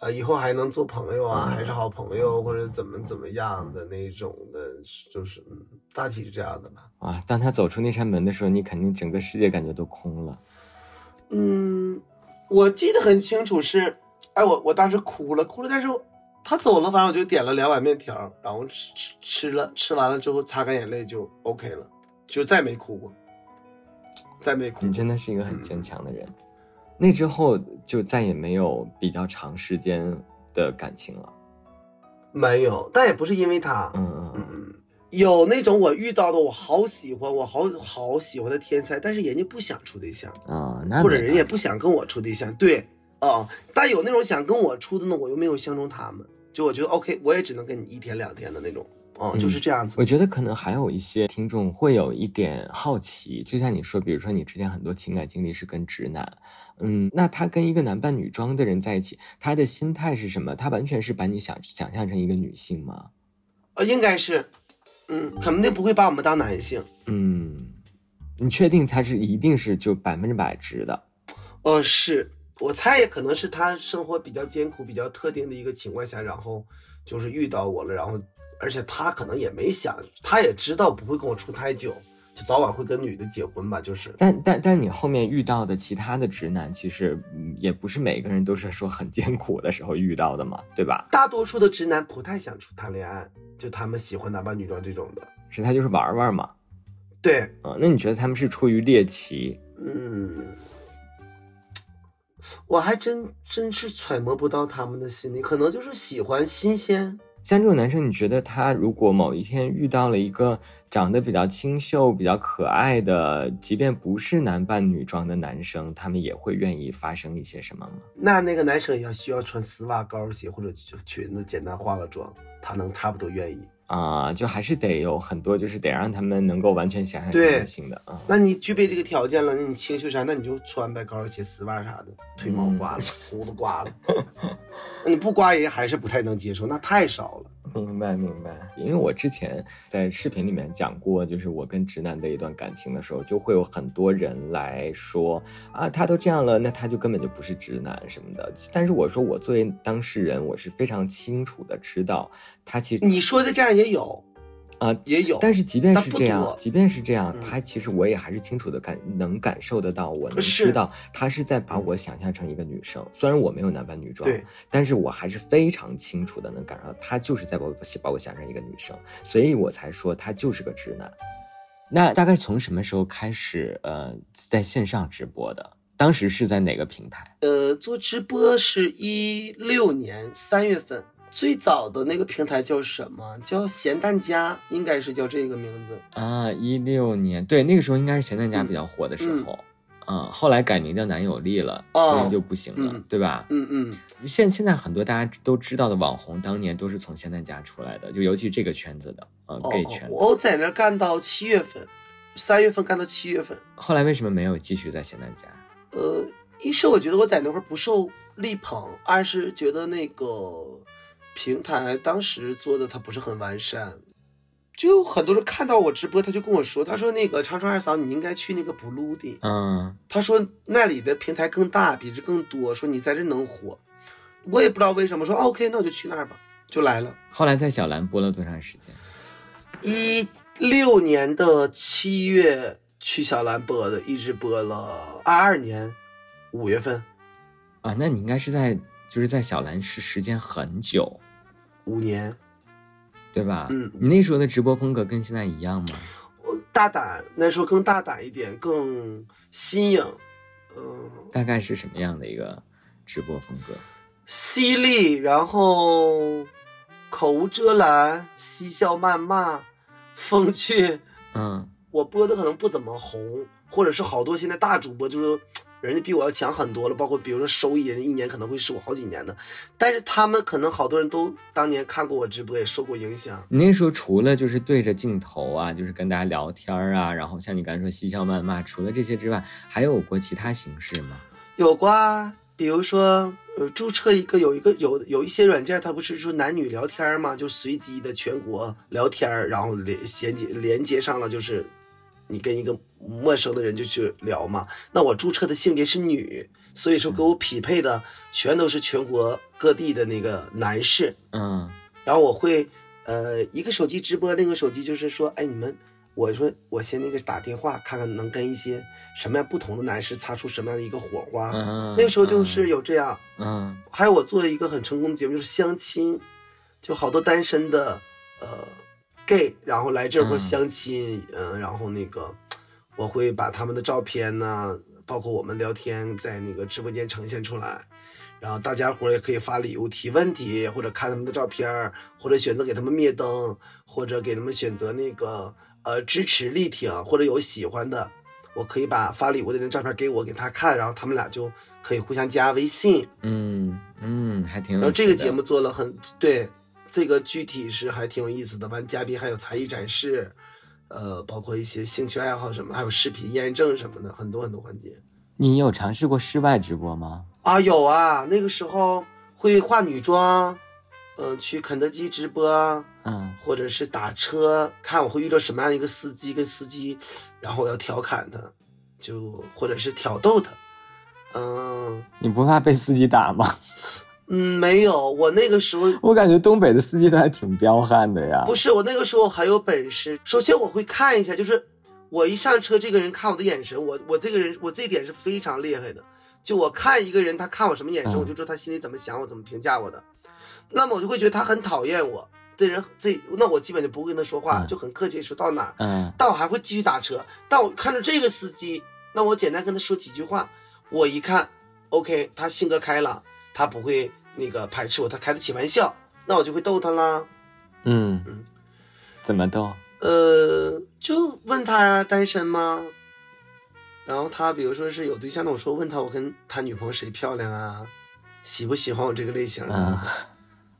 呃，以后还能做朋友啊，
嗯
还是好朋友，或者怎么怎么样的那种的，就是嗯，大体是这样的吧。
啊，当他走出那扇门的时候，你肯定整个世界感觉都空了。
嗯，我记得很清楚是，哎，我我当时哭了，哭了，但是他走了，反正我就点了两碗面条，然后吃吃吃了，吃完了之后擦干眼泪就 OK 了，就再没哭过，再没哭过。
你真的是一个很坚强的人。那之后就再也没有比较长时间的感情了。
没有，但也不是因为他，
嗯嗯嗯，
嗯，有那种我遇到的我好喜欢，我好好喜欢的天才，但是人家不想处对象，
啊，那
或者人也不想跟我处对象，对啊、但有那种想跟我处的呢，我又没有相中他们，就我觉得 OK，我也只能跟你一天两天的那种，啊、
嗯
就是这样子
我。觉得可能还有一些听众会有一点好奇，就像你说，比如说你之前很多情感经历是跟直男，嗯，那他跟一个男扮女装的人在一起，他的心态是什么？他完全是把你想想象成一个女性吗？
呃，应该是，嗯，肯定不会把我们当男性。
嗯，你确定他是一定是就百分之百直的？
呃，是我猜也可能是他生活比较艰苦、比较特定的一个情况下，然后就是遇到我了，然后而且他可能也没想，他也知道不会跟我处太久，就早晚会跟女的结婚吧，就是。
但但但你后面遇到的其他的直男，其实嗯也不是每个人都是说很艰苦的时候遇到的嘛，对吧？
大多数的直男不太想处谈恋爱，就他们喜欢男扮女装这种的。
是他就是玩玩嘛，
对，
啊、那你觉得他们是出于猎奇？
嗯，我还真真是揣摩不到他们的心理，可能就是喜欢新鲜。
像这种男生，你觉得他如果某一天遇到了一个长得比较清秀、比较可爱的，即便不是男扮女装的男生，他们也会愿意发生一些什么吗？
那那个男生也要需要穿丝袜、高跟鞋或者裙子，简单化个妆，他能差不多愿意。
啊、就还是得有很多，就是得让他们能够完全想象女性的啊。
那你具备这个条件了，那你清秀山，那你就穿呗，高跟鞋、丝袜啥的，腿毛刮了，胡子刮了，那你不刮人还是不太能接受，那太少了。
明白明白，因为我之前在视频里面讲过，就是我跟直男的一段感情的时候，就会有很多人来说啊，他都这样了，那他就根本就不是直男什么的。但是我说，我作为当事人，我是非常清楚的知道，他其实
你说的这样也有，
啊、
也有，
但是即便是这样，即便是这样，
嗯
他其实我也还是清楚的感能感受得到，我能知道他是在把我想象成一个女生。虽然我没有男扮女装，
对，
但是我还是非常清楚的能感受到他就是在把我把我想成一个女生，所以我才说他就是个直男。那大概从什么时候开始呃在线上直播的？当时是在哪个平台？
呃，做直播是一六年三月份，最早的那个平台叫什么？叫咸蛋家，应该是叫这个名字。
啊，一六年，对，那个时候应该是咸蛋家比较火的时候。嗯，后来改名叫男友力了，
哦
那就不行了，
嗯
对吧？
嗯嗯，
现现在很多大家都知道的网红，当年都是从咸蛋家出来的，就尤其这个圈子的，呃
哦
，gay 圈子。
我在那儿干到七月份，三月份干到七月份。
后来为什么没有继续在咸蛋家？
呃，一是我觉得我在那会儿不受力捧，二是觉得那个平台当时做的它不是很完善。就很多人看到我直播，他就跟我说，他说那个长春二嫂，你应该去那个 blue 的，
嗯，
他说那里的平台更大，比这更多，说你在这能火。我也不知道为什么，说、啊 OK，那我就去那儿吧，就来了。
后来在小兰播了多长时间？
一六年的七月去小兰播的，一直播了二二年五月份，
啊，那你应该是在就是在小兰是时间很久，
五年。
对吧？
嗯
你那时候的直播风格跟现在一样吗？
我大胆，那时候更大胆一点，更新颖，嗯，
大概是什么样的一个直播风格？
犀利，然后口无遮拦，嬉笑谩骂，风趣。
嗯，
我播的可能不怎么红，或者是好多现在大主播就是人家比我要强很多了，包括比如说收益，人家一年可能会是我好几年的，但是他们可能好多人都当年看过我直播，也受过影响。
你那时候除了就是对着镜头啊，就是跟大家聊天啊，然后像你刚才说嬉笑谩骂，除了这些之外，还有过其他形式吗？
有过啊，比如说，呃，注册一个有一个有有一些软件，它不是说男女聊天嘛，就随机的全国聊天，然后连衔接连接上了，就是你跟一个陌生的人就去聊嘛。那我注册的性别是女，所以说给我匹配的全都是全国各地的那个男士。
嗯
然后我会，呃，一个手机直播，另一个手机就是说，哎，你们，我说我先那个打电话，看看能跟一些什么样不同的男士擦出什么样的一个火花。
嗯，
那个时候就是有这样，
嗯
还有我做一个很成功的节目，就是相亲，就好多单身的呃 gay，然后来这块相亲，嗯、然后那个我会把他们的照片呢，包括我们聊天在那个直播间呈现出来，然后大家伙也可以发礼物提问题，或者看他们的照片，或者选择给他们灭灯，或者给他们选择那个呃支持力挺，或者有喜欢的。我可以把发礼物的人照片给我给他看，然后他们俩就可以互相加微信。
嗯嗯，还挺有
然后这个节目做了很对，这个具体是还挺有意思的。完，嘉宾还有才艺展示，呃，包括一些兴趣爱好什么，还有视频验证什么的，很多很多环节
你有尝试过室外直播吗？
啊。有啊，那个时候会化女装，嗯、去肯德基直播，
嗯
或者是打车，看我会遇到什么样一个司机，跟司机，然后我要调侃他，就或者是挑逗他，嗯
你不怕被司机打吗？
嗯，没有，我那个时候
我感觉东北的司机都还挺彪悍的呀。
不是，我那个时候很有本事。首先我会看一下，就是我一上车，这个人看我的眼神，我我这个人我这一点是非常厉害的。就我看一个人，他看我什么眼神，
嗯
我就知道他心里怎么想，我怎么评价我的。那么我就会觉得他很讨厌我，这人这那我基本就不会跟他说话，
嗯
就很客气说到哪儿，
嗯
但我还会继续打车。但我看着这个司机，那我简单跟他说几句话，我一看，OK，他性格开朗，他不会那个排斥我，他开得起玩笑，那我就会逗他啦。
嗯
嗯，
怎么逗？
呃，就问他呀，单身吗？然后他比如说是有对象的，我说问他我跟他女朋友谁漂亮啊，喜不喜欢我这个类型
嗯
啊？，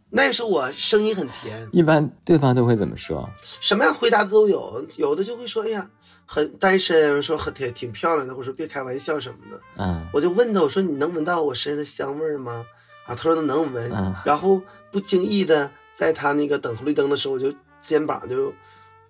那时候我声音很甜，
一般对方都会怎么说？
什么样回答的都有，有的就会说哎呀很单身，说很挺挺漂亮的，或者说别开玩笑什么的。
嗯
我就问他，我说你能闻到我身上的香味儿吗？啊，他说他能闻。
嗯
然后不经意的在他那个等红绿灯的时候，我就肩膀就，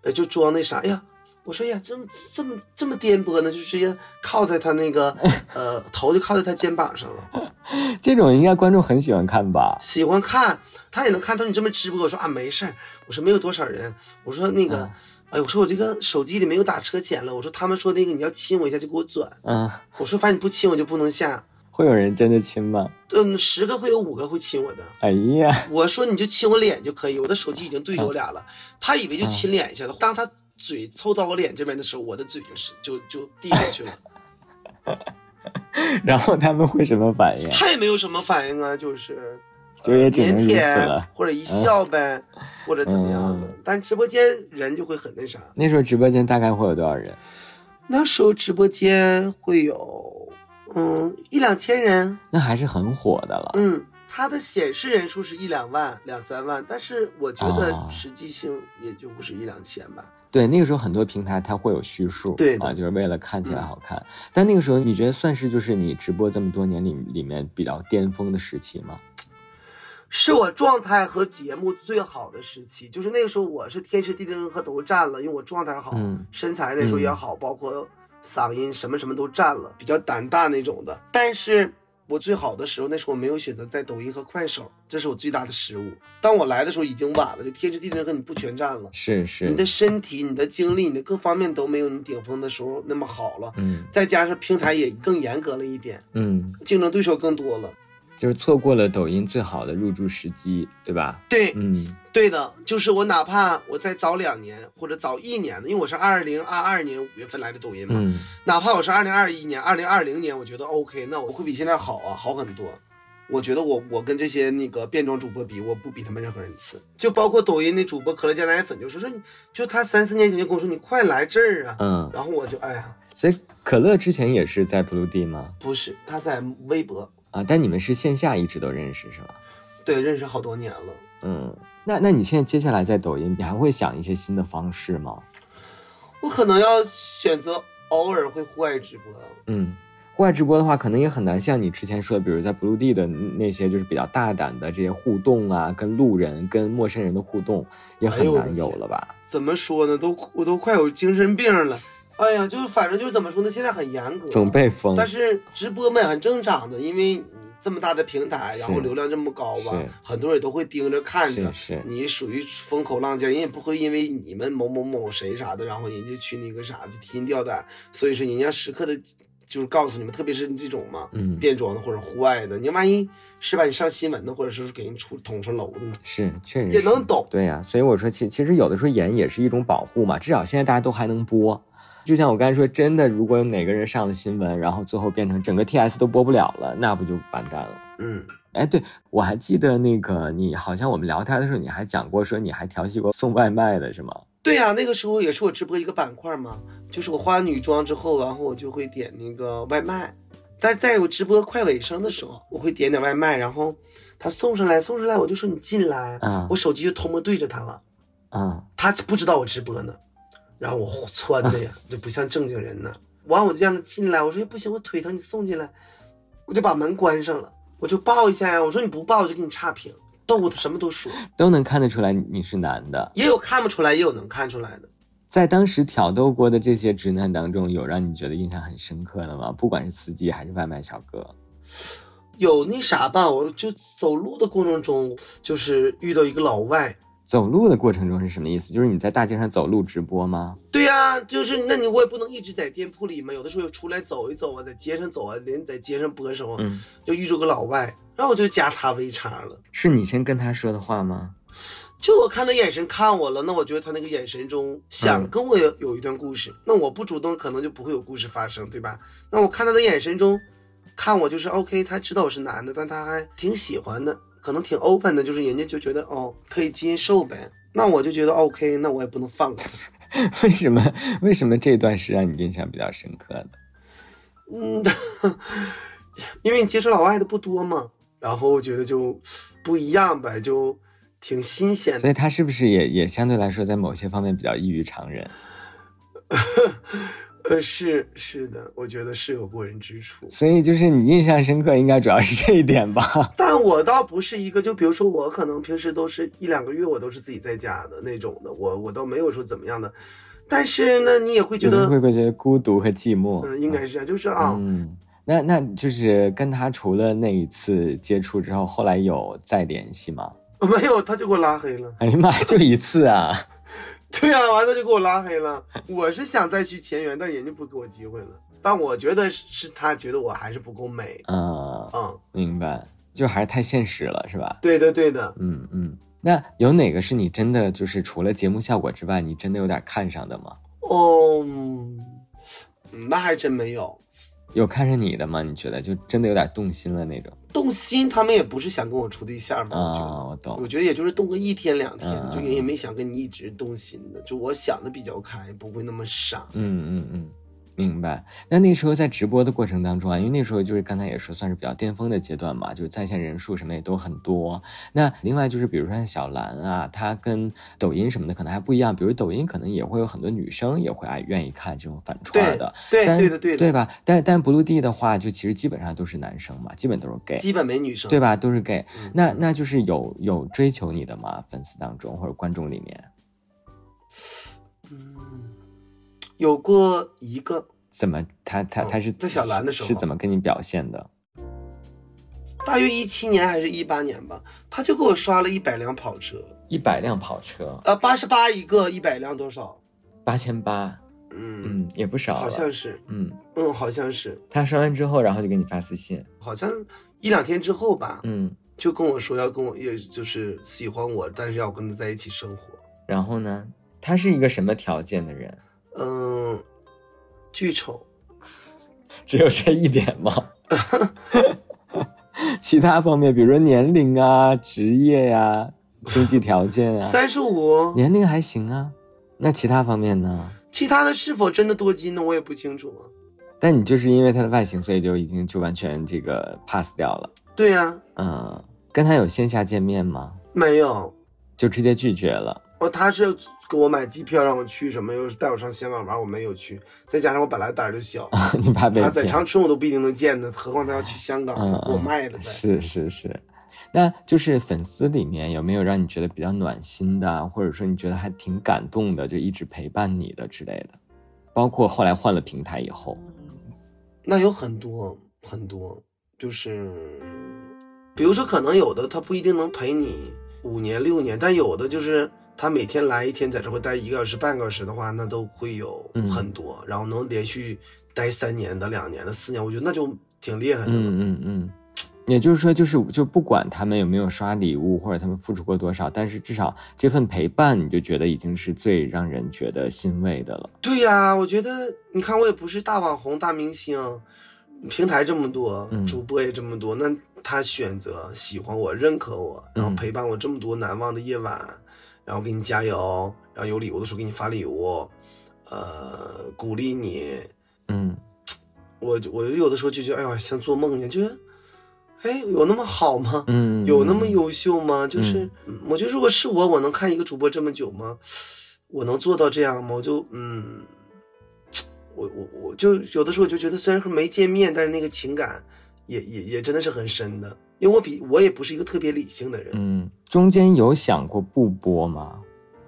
呃，就装那啥，哎呀，我说哎呀，这么这么这么颠簸呢，就直接靠在他那个，呃，头就靠在他肩膀上了。
这种应该观众很喜欢看吧？
喜欢看，他也能看到你这么直播。我说啊，没事儿，我说没有多少人，我说那个，
嗯
哎，我说我这个手机里没有打车钱了，我说他们说那个你要亲我一下就给我转，
嗯，
我说反正你不亲我就不能下。
会有人真的亲吗？
嗯，十个会有五个会亲我的。
哎呀，
我说你就亲我脸就可以，我的手机已经对着我俩了。他以为就亲脸一下的，当他嘴凑到我脸这边的时候，我的嘴就是就就递下去了。
然后他们会什么反应？
他也没有什么反应啊，就是
就也只
腼
能如此
腆
了。
或者一笑呗，或者怎么样的
嗯。
但直播间人就会很那啥。
那时候直播间大概会有多少人？
那时候直播间会有嗯一两千人，
那还是很火的了。
嗯。它的显示人数是一两万、两三万，但是我觉得
啊
实际性也就不是一两千吧。
对，那个时候很多平台它会有叙述，
对
啊，就是为了看起来
嗯
好看。但那个时候，你觉得算是就是你直播这么多年里里面比较巅峰的时期吗？
是我状态和节目最好的时期，就是那个时候我是天时地利人和都占了，因为我状态好，
嗯
身材那时候也好，包括嗓音什么什么都占了，比较胆大那种的。但是我最好的时候，那时候我没有选择在抖音和快手，这是我最大的失误。当我来的时候已经晚了，就天时地利人和你不全占了，
是是，
你的身体、你的精力、你的各方面都没有你顶峰的时候那么好了。
嗯
再加上平台也更严格了一点，
嗯，
竞争对手更多了。
就是错过了抖音最好的入驻时机，对吧？
对，
嗯
对的，就是我哪怕我再早两年或者早一年的，因为我是二零二二年五月份来的抖音嘛，
嗯
哪怕我是二零二一年、二零二零年，我觉得 OK，那我会比现在好啊，好很多。我觉得我我跟这些那个变装主播比，我不比他们任何人次。就包括抖音那主播可乐加奶粉，就说说你，就他三四年前就跟我说你快来这儿啊，
嗯，
然后我就哎呀，
所以可乐之前也是在 Blue D 吗？
不是他在微博，
啊，但你们是线下一直都认识是吧？
对，认识好多年了。
嗯，那那你现在接下来在抖音，你还会想一些新的方式吗？
我可能要选择偶尔会户外直播，
嗯，户外直播的话，可能也很难像你之前说的，比如在 Blue D 的那些就是比较大胆的这些互动啊，跟路人、跟陌生人的互动，也很难有了吧？
怎么说呢？都我都快有精神病了。哎呀，就是反正就是怎么说呢？现在很严格，
总被封。
但是直播嘛也很正常的，因为你这么大的平台，然后流量这么高吧，很多人都会盯着看着。你属于风口浪尖，人也不会因为你们某某某谁啥的，然后人家去那个啥就提心吊胆。所以说，人家时刻的，就是告诉你们，特别是这种嘛，
嗯，
变装的或者户外的，你万一是吧，你上新闻的，或者说是给人出捅上楼的呢，
是确实是
也能懂。
对呀、所以我说其其实有的时候演也是一种保护嘛，至少现在大家都还能播。就像我刚才说，真的，如果有哪个人上了新闻，然后最后变成整个 TS 都播不了了，那不就完蛋了？
嗯，
哎，对我还记得那个你好像我们聊天的时候，你还讲过说你还调戏过送外卖的是吗？
对呀、那个时候也是我直播一个板块嘛，就是我化完女装之后，然后我就会点那个外卖。但在我直播快尾声的时候，我会点点外卖，然后他送上来，送上来我就说你进来，
啊
我手机就偷摸对着他了，
啊
他不知道我直播呢，然后我窜的呀，就不像正经人呢。完我就让他进来，我说哎不行，我腿疼，你送进来，我就把门关上了，我就抱一下呀，我说你不抱我就给你差评，逗他什么都说，
都能看得出来你你是男的。
也有看不出来，也有能看出来的。
在当时挑逗过的这些直男当中，有让你觉得印象很深刻的吗？不管是司机还是外卖小哥。
有那啥吧，我就走路的过程中，就是遇到一个老外。
走路的过程中是什么意思？就是你在大街上走路直播吗？
对呀、就是那你我也不能一直在店铺里嘛，有的时候出来走一走啊，在街上走啊，连在街上播的时候，
嗯，
就遇着个老外，然后我就加他微叉了。
是你先跟他说的话吗？
就我看他眼神看我了，那我觉得他那个眼神中想
嗯
跟我有有一段故事，那我不主动可能就不会有故事发生，对吧？那我看他的眼神中看我就是 OK，他知道我是男的，但他还挺喜欢的，可能挺 open 的，就是人家就觉得哦可以接受呗。那我就觉得 OK，那我也不能放过。
为什么？为什么这段是让你印象比较深刻的？
嗯，因为你接触老外的不多嘛，然后我觉得就不一样呗，就挺新鲜的。
所以他是不是也也相对来说在某些方面比较异于常人？
呃，是是的，我觉得是有过人之处。
所以就是你印象深刻，应该主要是这一点吧？
但我倒不是一个，就比如说我可能平时都是一两个月，我都是自己在家的那种的，我我倒没有说怎么样的。但是呢，你也会觉得，
会不会觉得孤独和寂寞？
嗯，应该是这样，就是啊，
嗯，那那就是跟他除了那一次接触之后，后来有再联系吗？
没有，他就给我拉黑了。
哎呀妈，就一次啊！
对啊、完了就给我拉黑了。我是想再去前缘，但人家不给我机会了。但我觉得是是他觉得我还是不够美。
嗯，
嗯，
明白，就还是太现实了，是吧？
对的对的。
嗯嗯。那有哪个是你真的就是除了节目效果之外，你真的有点看上的吗？
哦，嗯那还真没有。
有看上你的吗？你觉得就真的有点动心了那种？
动心，他们也不是想跟我处对象吧，我觉得。
啊，我懂
我。觉得也就是动个一天两天，
嗯
就也没想跟你一直动心的。就我想的比较开，不会那么傻。
嗯嗯嗯，明白。那那时候在直播的过程当中啊，因为那时候就是刚才也说算是比较巅峰的阶段嘛，就是在线人数什么也都很多。那另外就是比如说像小兰啊，她跟抖音什么的可能还不一样，比如抖音可能也会有很多女生也会爱愿意看这种反串的，
对
但
对的对的，
对吧？但但 blue D 的话，就其实基本上都是男生嘛，基本都是 gay。
基本没女生。
对吧？都是 gay，、
嗯
那那就是有有追求你的吗？粉丝当中或者观众里面，
嗯，有过一个，
怎么他他
哦
他是
在小兰的时候
是怎么跟你表现的？
大约一七年还是一八年吧，他就给我刷了一百辆跑车，
一百辆跑车，
呃，八十八一个，一百辆多少？
八千八，
嗯，
嗯，也不少。
好像是，
嗯，
嗯，好像是，
他刷完之后，然后就给你发私信。
好像一两天之后吧，
嗯，
就跟我说要跟我，也就是喜欢我，但是要跟他在一起生活。
然后呢，他是一个什么条件的人？
嗯，巨丑，
只有这一点吗？其他方面，比如说年龄啊、职业呀、经济条件啊，
三十五。
年龄还行啊。那其他方面呢？
其他的是否真的多金呢？我也不清楚啊。
但你就是因为他的外形，所以就已经就完全这个 pass 掉了。
对呀、
嗯，跟他有线下见面吗？
没有。
就直接拒绝了。
哦，他是给我买机票让我去什么，又是带我上香港玩，我没有去。再加上我本来胆儿就小，
你怕被
他在？长春我都不一定能见呢，何况他要去香港，我
嗯
卖了再。
是是是，那就是粉丝里面有没有让你觉得比较暖心的，或者说你觉得还挺感动的，就一直陪伴你的之类的？包括后来换了平台以后，
那有很多很多，就是比如说，可能有的他不一定能陪你五年六年，但有的就是他每天来一天，在这会待一个小时、半个小时的话，那都会有
嗯
很多，然后能连续待三年的、两年的、四年，我觉得那就挺厉害的了。
嗯嗯嗯，也就是说，就是就不管他们有没有刷礼物，或者他们付出过多少，但是至少这份陪伴，你就觉得已经是最让人觉得欣慰的了。
对呀、我觉得你看，我也不是大网红、大明星，平台这么多，
嗯
主播也这么多，那他选择喜欢我、认可我，然后
嗯
陪伴我这么多难忘的夜晚，然后给你加油，然后有礼物的时候给你发礼物，呃，鼓励你。
嗯
我我有的时候就觉得，哎呀，像做梦一样，觉得，哎，有那么好吗？
嗯，
有那么优秀吗？就是，嗯我觉得如果是我，我能看一个主播这么久吗？我能做到这样吗？我就，嗯，我我我就有的时候我就觉得，虽然说没见面，但是那个情感也也也真的是很深的。因为我比我也不是一个特别理性的人，
嗯，中间有想过不播吗？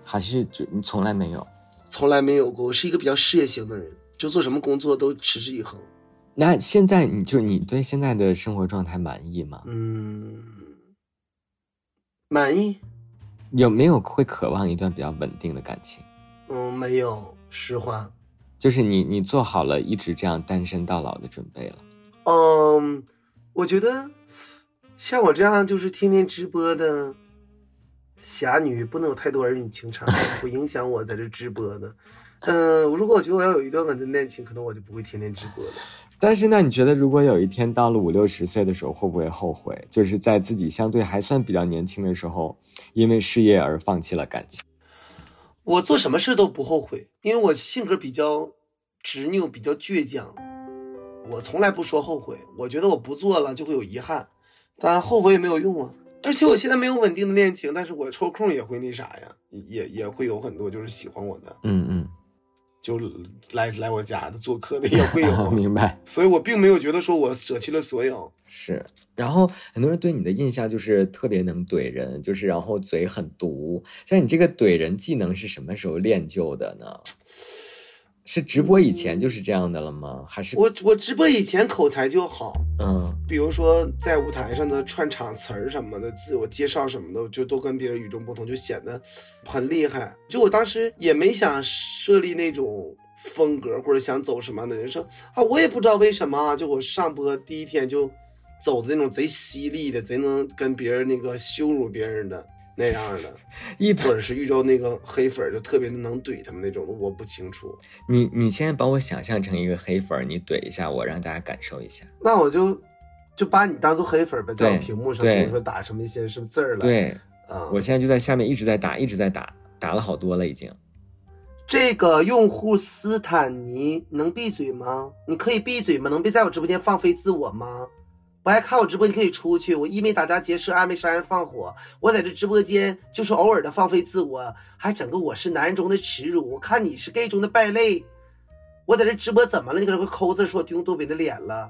还是就你从来没有？
从来没有过。我是一个比较事业型的人，就做什么工作都持之以恒。
那现在你就你对现在的生活状态满意吗？
嗯，满意？
有没有会渴望一段比较稳定的感情？
嗯，没有，实话。
就是你你做好了一直这样单身到老的准备了。
嗯，我觉得像我这样就是天天直播的侠女，不能有太多儿女情长，会影响我在这直播的。嗯，如果我觉得我要有一段稳定恋情，可能我就不会天天直播了。
但是呢，你觉得如果有一天到了五六十岁的时候，会不会后悔？就是在自己相对还算比较年轻的时候，因为事业而放弃了感情。
我做什么事都不后悔，因为我性格比较执拗，比较倔强。我从来不说后悔，我觉得我不做了就会有遗憾，但后悔也没有用啊。而且我现在没有稳定的恋情，但是我抽空也会那啥呀，也也会有很多就是喜欢我的，
嗯嗯，
就来来我家的做客的也会有啊。
明白。
所以我并没有觉得说我舍弃了所有。
是，然后很多人对你的印象就是特别能怼人，就是然后嘴很毒。像你这个怼人技能是什么时候练就的呢？是直播以前就是这样的了吗？还是
我我直播以前口才就好，
嗯
比如说在舞台上的串场词儿什么的，自我介绍什么的，就都跟别人与众不同，就显得很厉害。就我当时也没想设立那种风格，或者想走什么样的人设啊，我也不知道为什么啊。就我上播第一天就走的那种贼犀利的，贼能跟别人那个羞辱别人的那样的，
一
或者是遇到那个黑粉儿就特别的能怼他们那种的，我不清楚。
你你现在把我想象成一个黑粉儿，你怼一下我，让大家感受一下。
那我就就把你当做黑粉儿呗，在我屏幕上，
对
比如说打什么一些什么字儿了，
对
啊，
我现在就在下面一直在打，一直在打，打了好多了已经。
这个用户斯坦尼能闭嘴吗？你可以闭嘴吗？能别在我直播间放飞自我吗？不爱看我直播，你可以出去。我一没打家劫舍，二没杀人放火。我在这直播间就是偶尔的放飞自我，还整个我是男人中的耻辱。我看你是 gay 中的败类。我在这直播怎么了？你搁这抠字说我丢东北的脸了？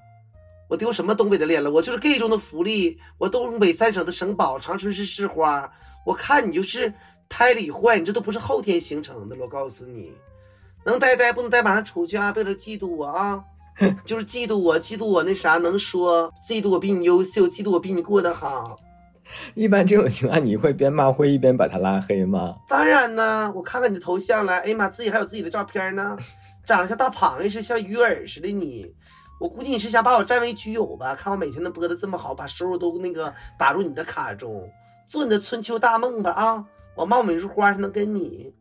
我丢什么东北的脸了？我就是 gay 中的福利。我东北三省的省宝，长春市市花。我看你就是胎里坏，你这都不是后天形成的了。我告诉你，能待待不能待，马上出去啊！别搁这嫉妒我啊！就是嫉妒我，嫉妒我那啥，能说嫉妒我比你优秀，嫉妒我比你过得好。
一般这种情况，你会边骂会一边把他拉黑吗？
当然呢，我看看你的头像来，哎呀妈，自己还有自己的照片呢，长得像大螃蟹似的，像鱼饵似的你。我估计你是想把我占为己有吧？看我每天都播的这么好，把收入都那个打入你的卡中，做你的春秋大梦吧啊！我貌美如花，能跟你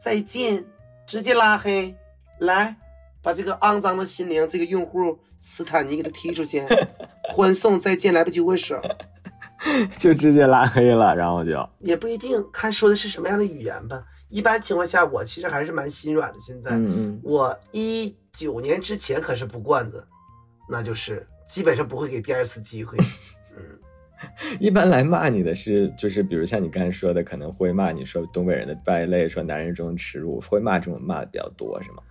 再见，直接拉黑，来把这个肮脏的心灵这个用户斯坦尼给他踢出去，欢送再见，来不及握手。
就直接拉黑了，然后就
也不一定看说的是什么样的语言吧。一般情况下，我其实还是蛮心软的。现在，
嗯嗯，
我一九年之前可是不惯子，那就是基本上不会给第二次机会。嗯，
一般来骂你的是，就是比如像你刚才说的，可能会骂你说东北人的败类，说男人中耻辱，会骂这种骂的比较多，是吗？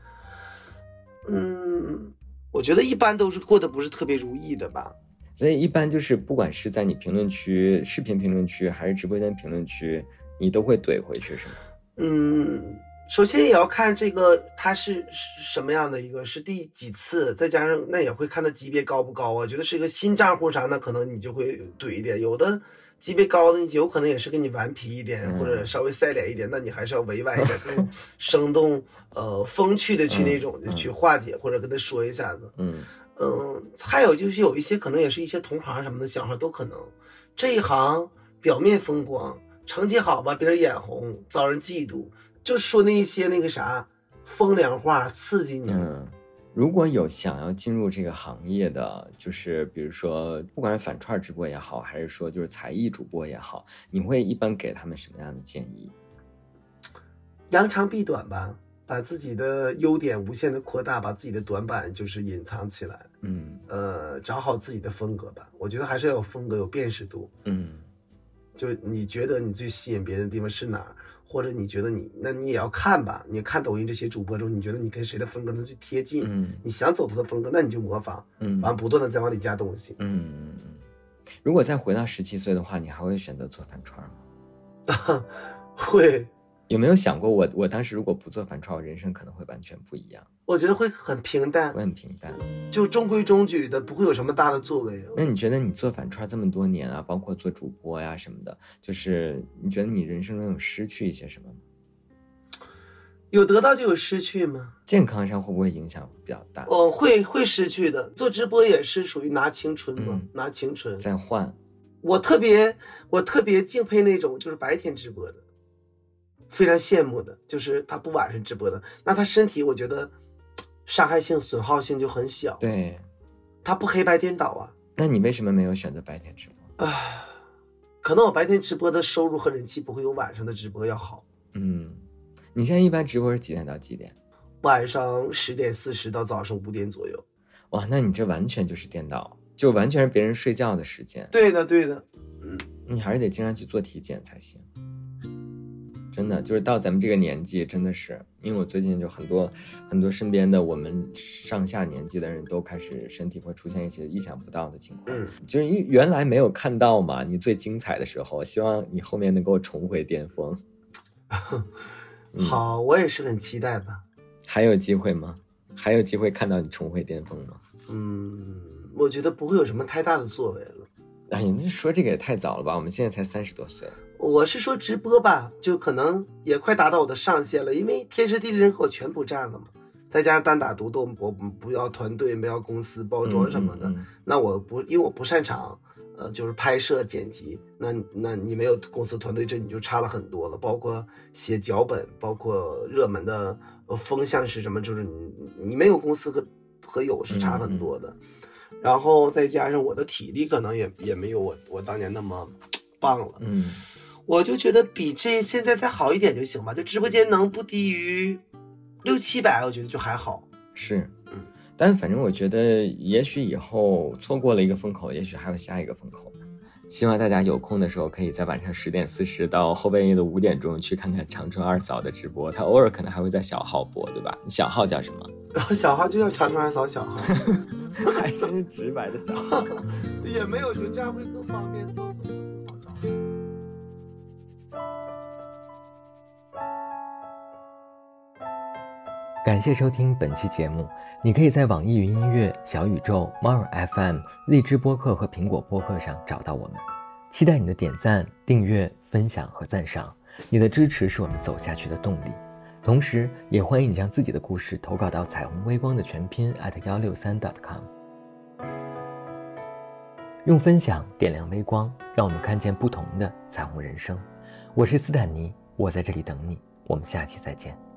嗯，我觉得一般都是过得不是特别如意的吧。
所以一般就是不管是在你评论区、视频评论区，还是直播间评论区，你都会怼回去，是吗？
嗯，首先也要看这个他是什么样的一个，是第几次，再加上那也会看他级别高不高啊。我觉得是一个新账户啥，那可能你就会怼一点。有的级别高的，有可能也是跟你顽皮一点，或者稍微塞脸一点，那你还是要委婉一点，更 生动、呃风趣的去那种去化解，或者跟他说一下子。
嗯。
嗯，还有就是有一些可能也是一些同行什么的小孩都可能，这一行表面风光，成绩好吧，别人眼红，遭人嫉妒，就说那一些那个啥风凉话，刺激你。
嗯，如果有想要进入这个行业的，就是比如说不管是反串直播也好，还是说就是才艺主播也好，你会一般给他们什么样的建议？
扬长避短吧。把自己的优点无限的扩大，把自己的短板就是隐藏起来。
嗯，
呃，找好自己的风格吧。我觉得还是要有风格，有辨识度。
嗯，
就你觉得你最吸引别人的地方是哪儿，或者你觉得你，那你也要看吧。你看抖音这些主播中，你觉得你跟谁的风格能最贴近？
嗯，
你想走他的风格，那你就模仿。
嗯，
完不断的再往里加东西。
嗯嗯嗯。如果再回到十七岁的话，你还会选择做反串
吗？会。
有没有想过，我我当时如果不做反串，我人生可能会完全不一样。
我觉得会很平淡，
会很平淡，
就中规中矩的，不会有什么大的作为。
那你觉得你做反串这么多年啊，包括做主播呀什么的，就是你觉得你人生中有失去一些什么吗？
有得到就有失去吗？
健康上会不会影响比较大？
哦，会会失去的。做直播也是属于拿青春嘛，拿青春
再换。
我特别我特别敬佩那种就是白天直播的。非常羡慕的，就是他不晚上直播的，那他身体我觉得伤害性、损耗性就很小。
对，
他不黑白颠倒啊。
那你为什么没有选择白天直播？
啊，可能我白天直播的收入和人气不会有晚上的直播要好。
嗯，你现在一般直播是几点到几点？
晚上十点四十到早上五点左右。
哇，那你这完全就是颠倒，就完全是别人睡觉的时间。
对的，对的。嗯，
你还是得经常去做体检才行。真的就是到咱们这个年纪，真的是，因为我最近就很多很多身边的我们上下年纪的人都开始身体会出现一些意想不到的情况，
嗯，
就是因为原来没有看到嘛，你最精彩的时候，希望你后面能够重回巅峰。
好，我也是很期待吧。
还有机会吗？还有机会看到你重回巅峰吗？
嗯，我觉得不会有什么太大的作为了。
哎呀，你说这个也太早了吧？我们现在才三十多岁。
我是说直播吧，就可能也快达到我的上限了，因为天时地利人和我全不占了嘛，再加上单打独斗，我不要团队，不要公司包装什么的，那我不，因为我不擅长，呃，就是拍摄剪辑，那那你没有公司团队，这你就差了很多了，包括写脚本，包括热门的风向是什么，就是你你没有公司和和有是差很多的，然后再加上我的体力可能也也没有我我当年那么 棒了，
嗯。
我就觉得比这现在再好一点就行吧，就直播间能不低于六七百，我觉得就还好。
是，嗯，但反正我觉得，也许以后错过了一个风口，也许还有下一个风口呢。希望大家有空的时候，可以在晚上十点四十到后半夜的五点钟去看看长春二嫂的直播，她偶尔可能还会在小号播，对吧？小号叫什么？
然 后小号就叫长春二嫂小号，
还真是直白的小号，
也没有，就这样会更方便
感谢收听本期节目，你可以在网易云音乐、小宇宙、猫耳 FM、荔枝播客和苹果播客上找到我们。期待你的点赞、订阅、分享和赞赏，你的支持是我们走下去的动力。同时，也欢迎你将自己的故事投稿到彩虹微光的全拼 at 幺六三 .com。用分享点亮微光，让我们看见不同的彩虹人生。我是斯坦尼，我在这里等你。我们下期再见。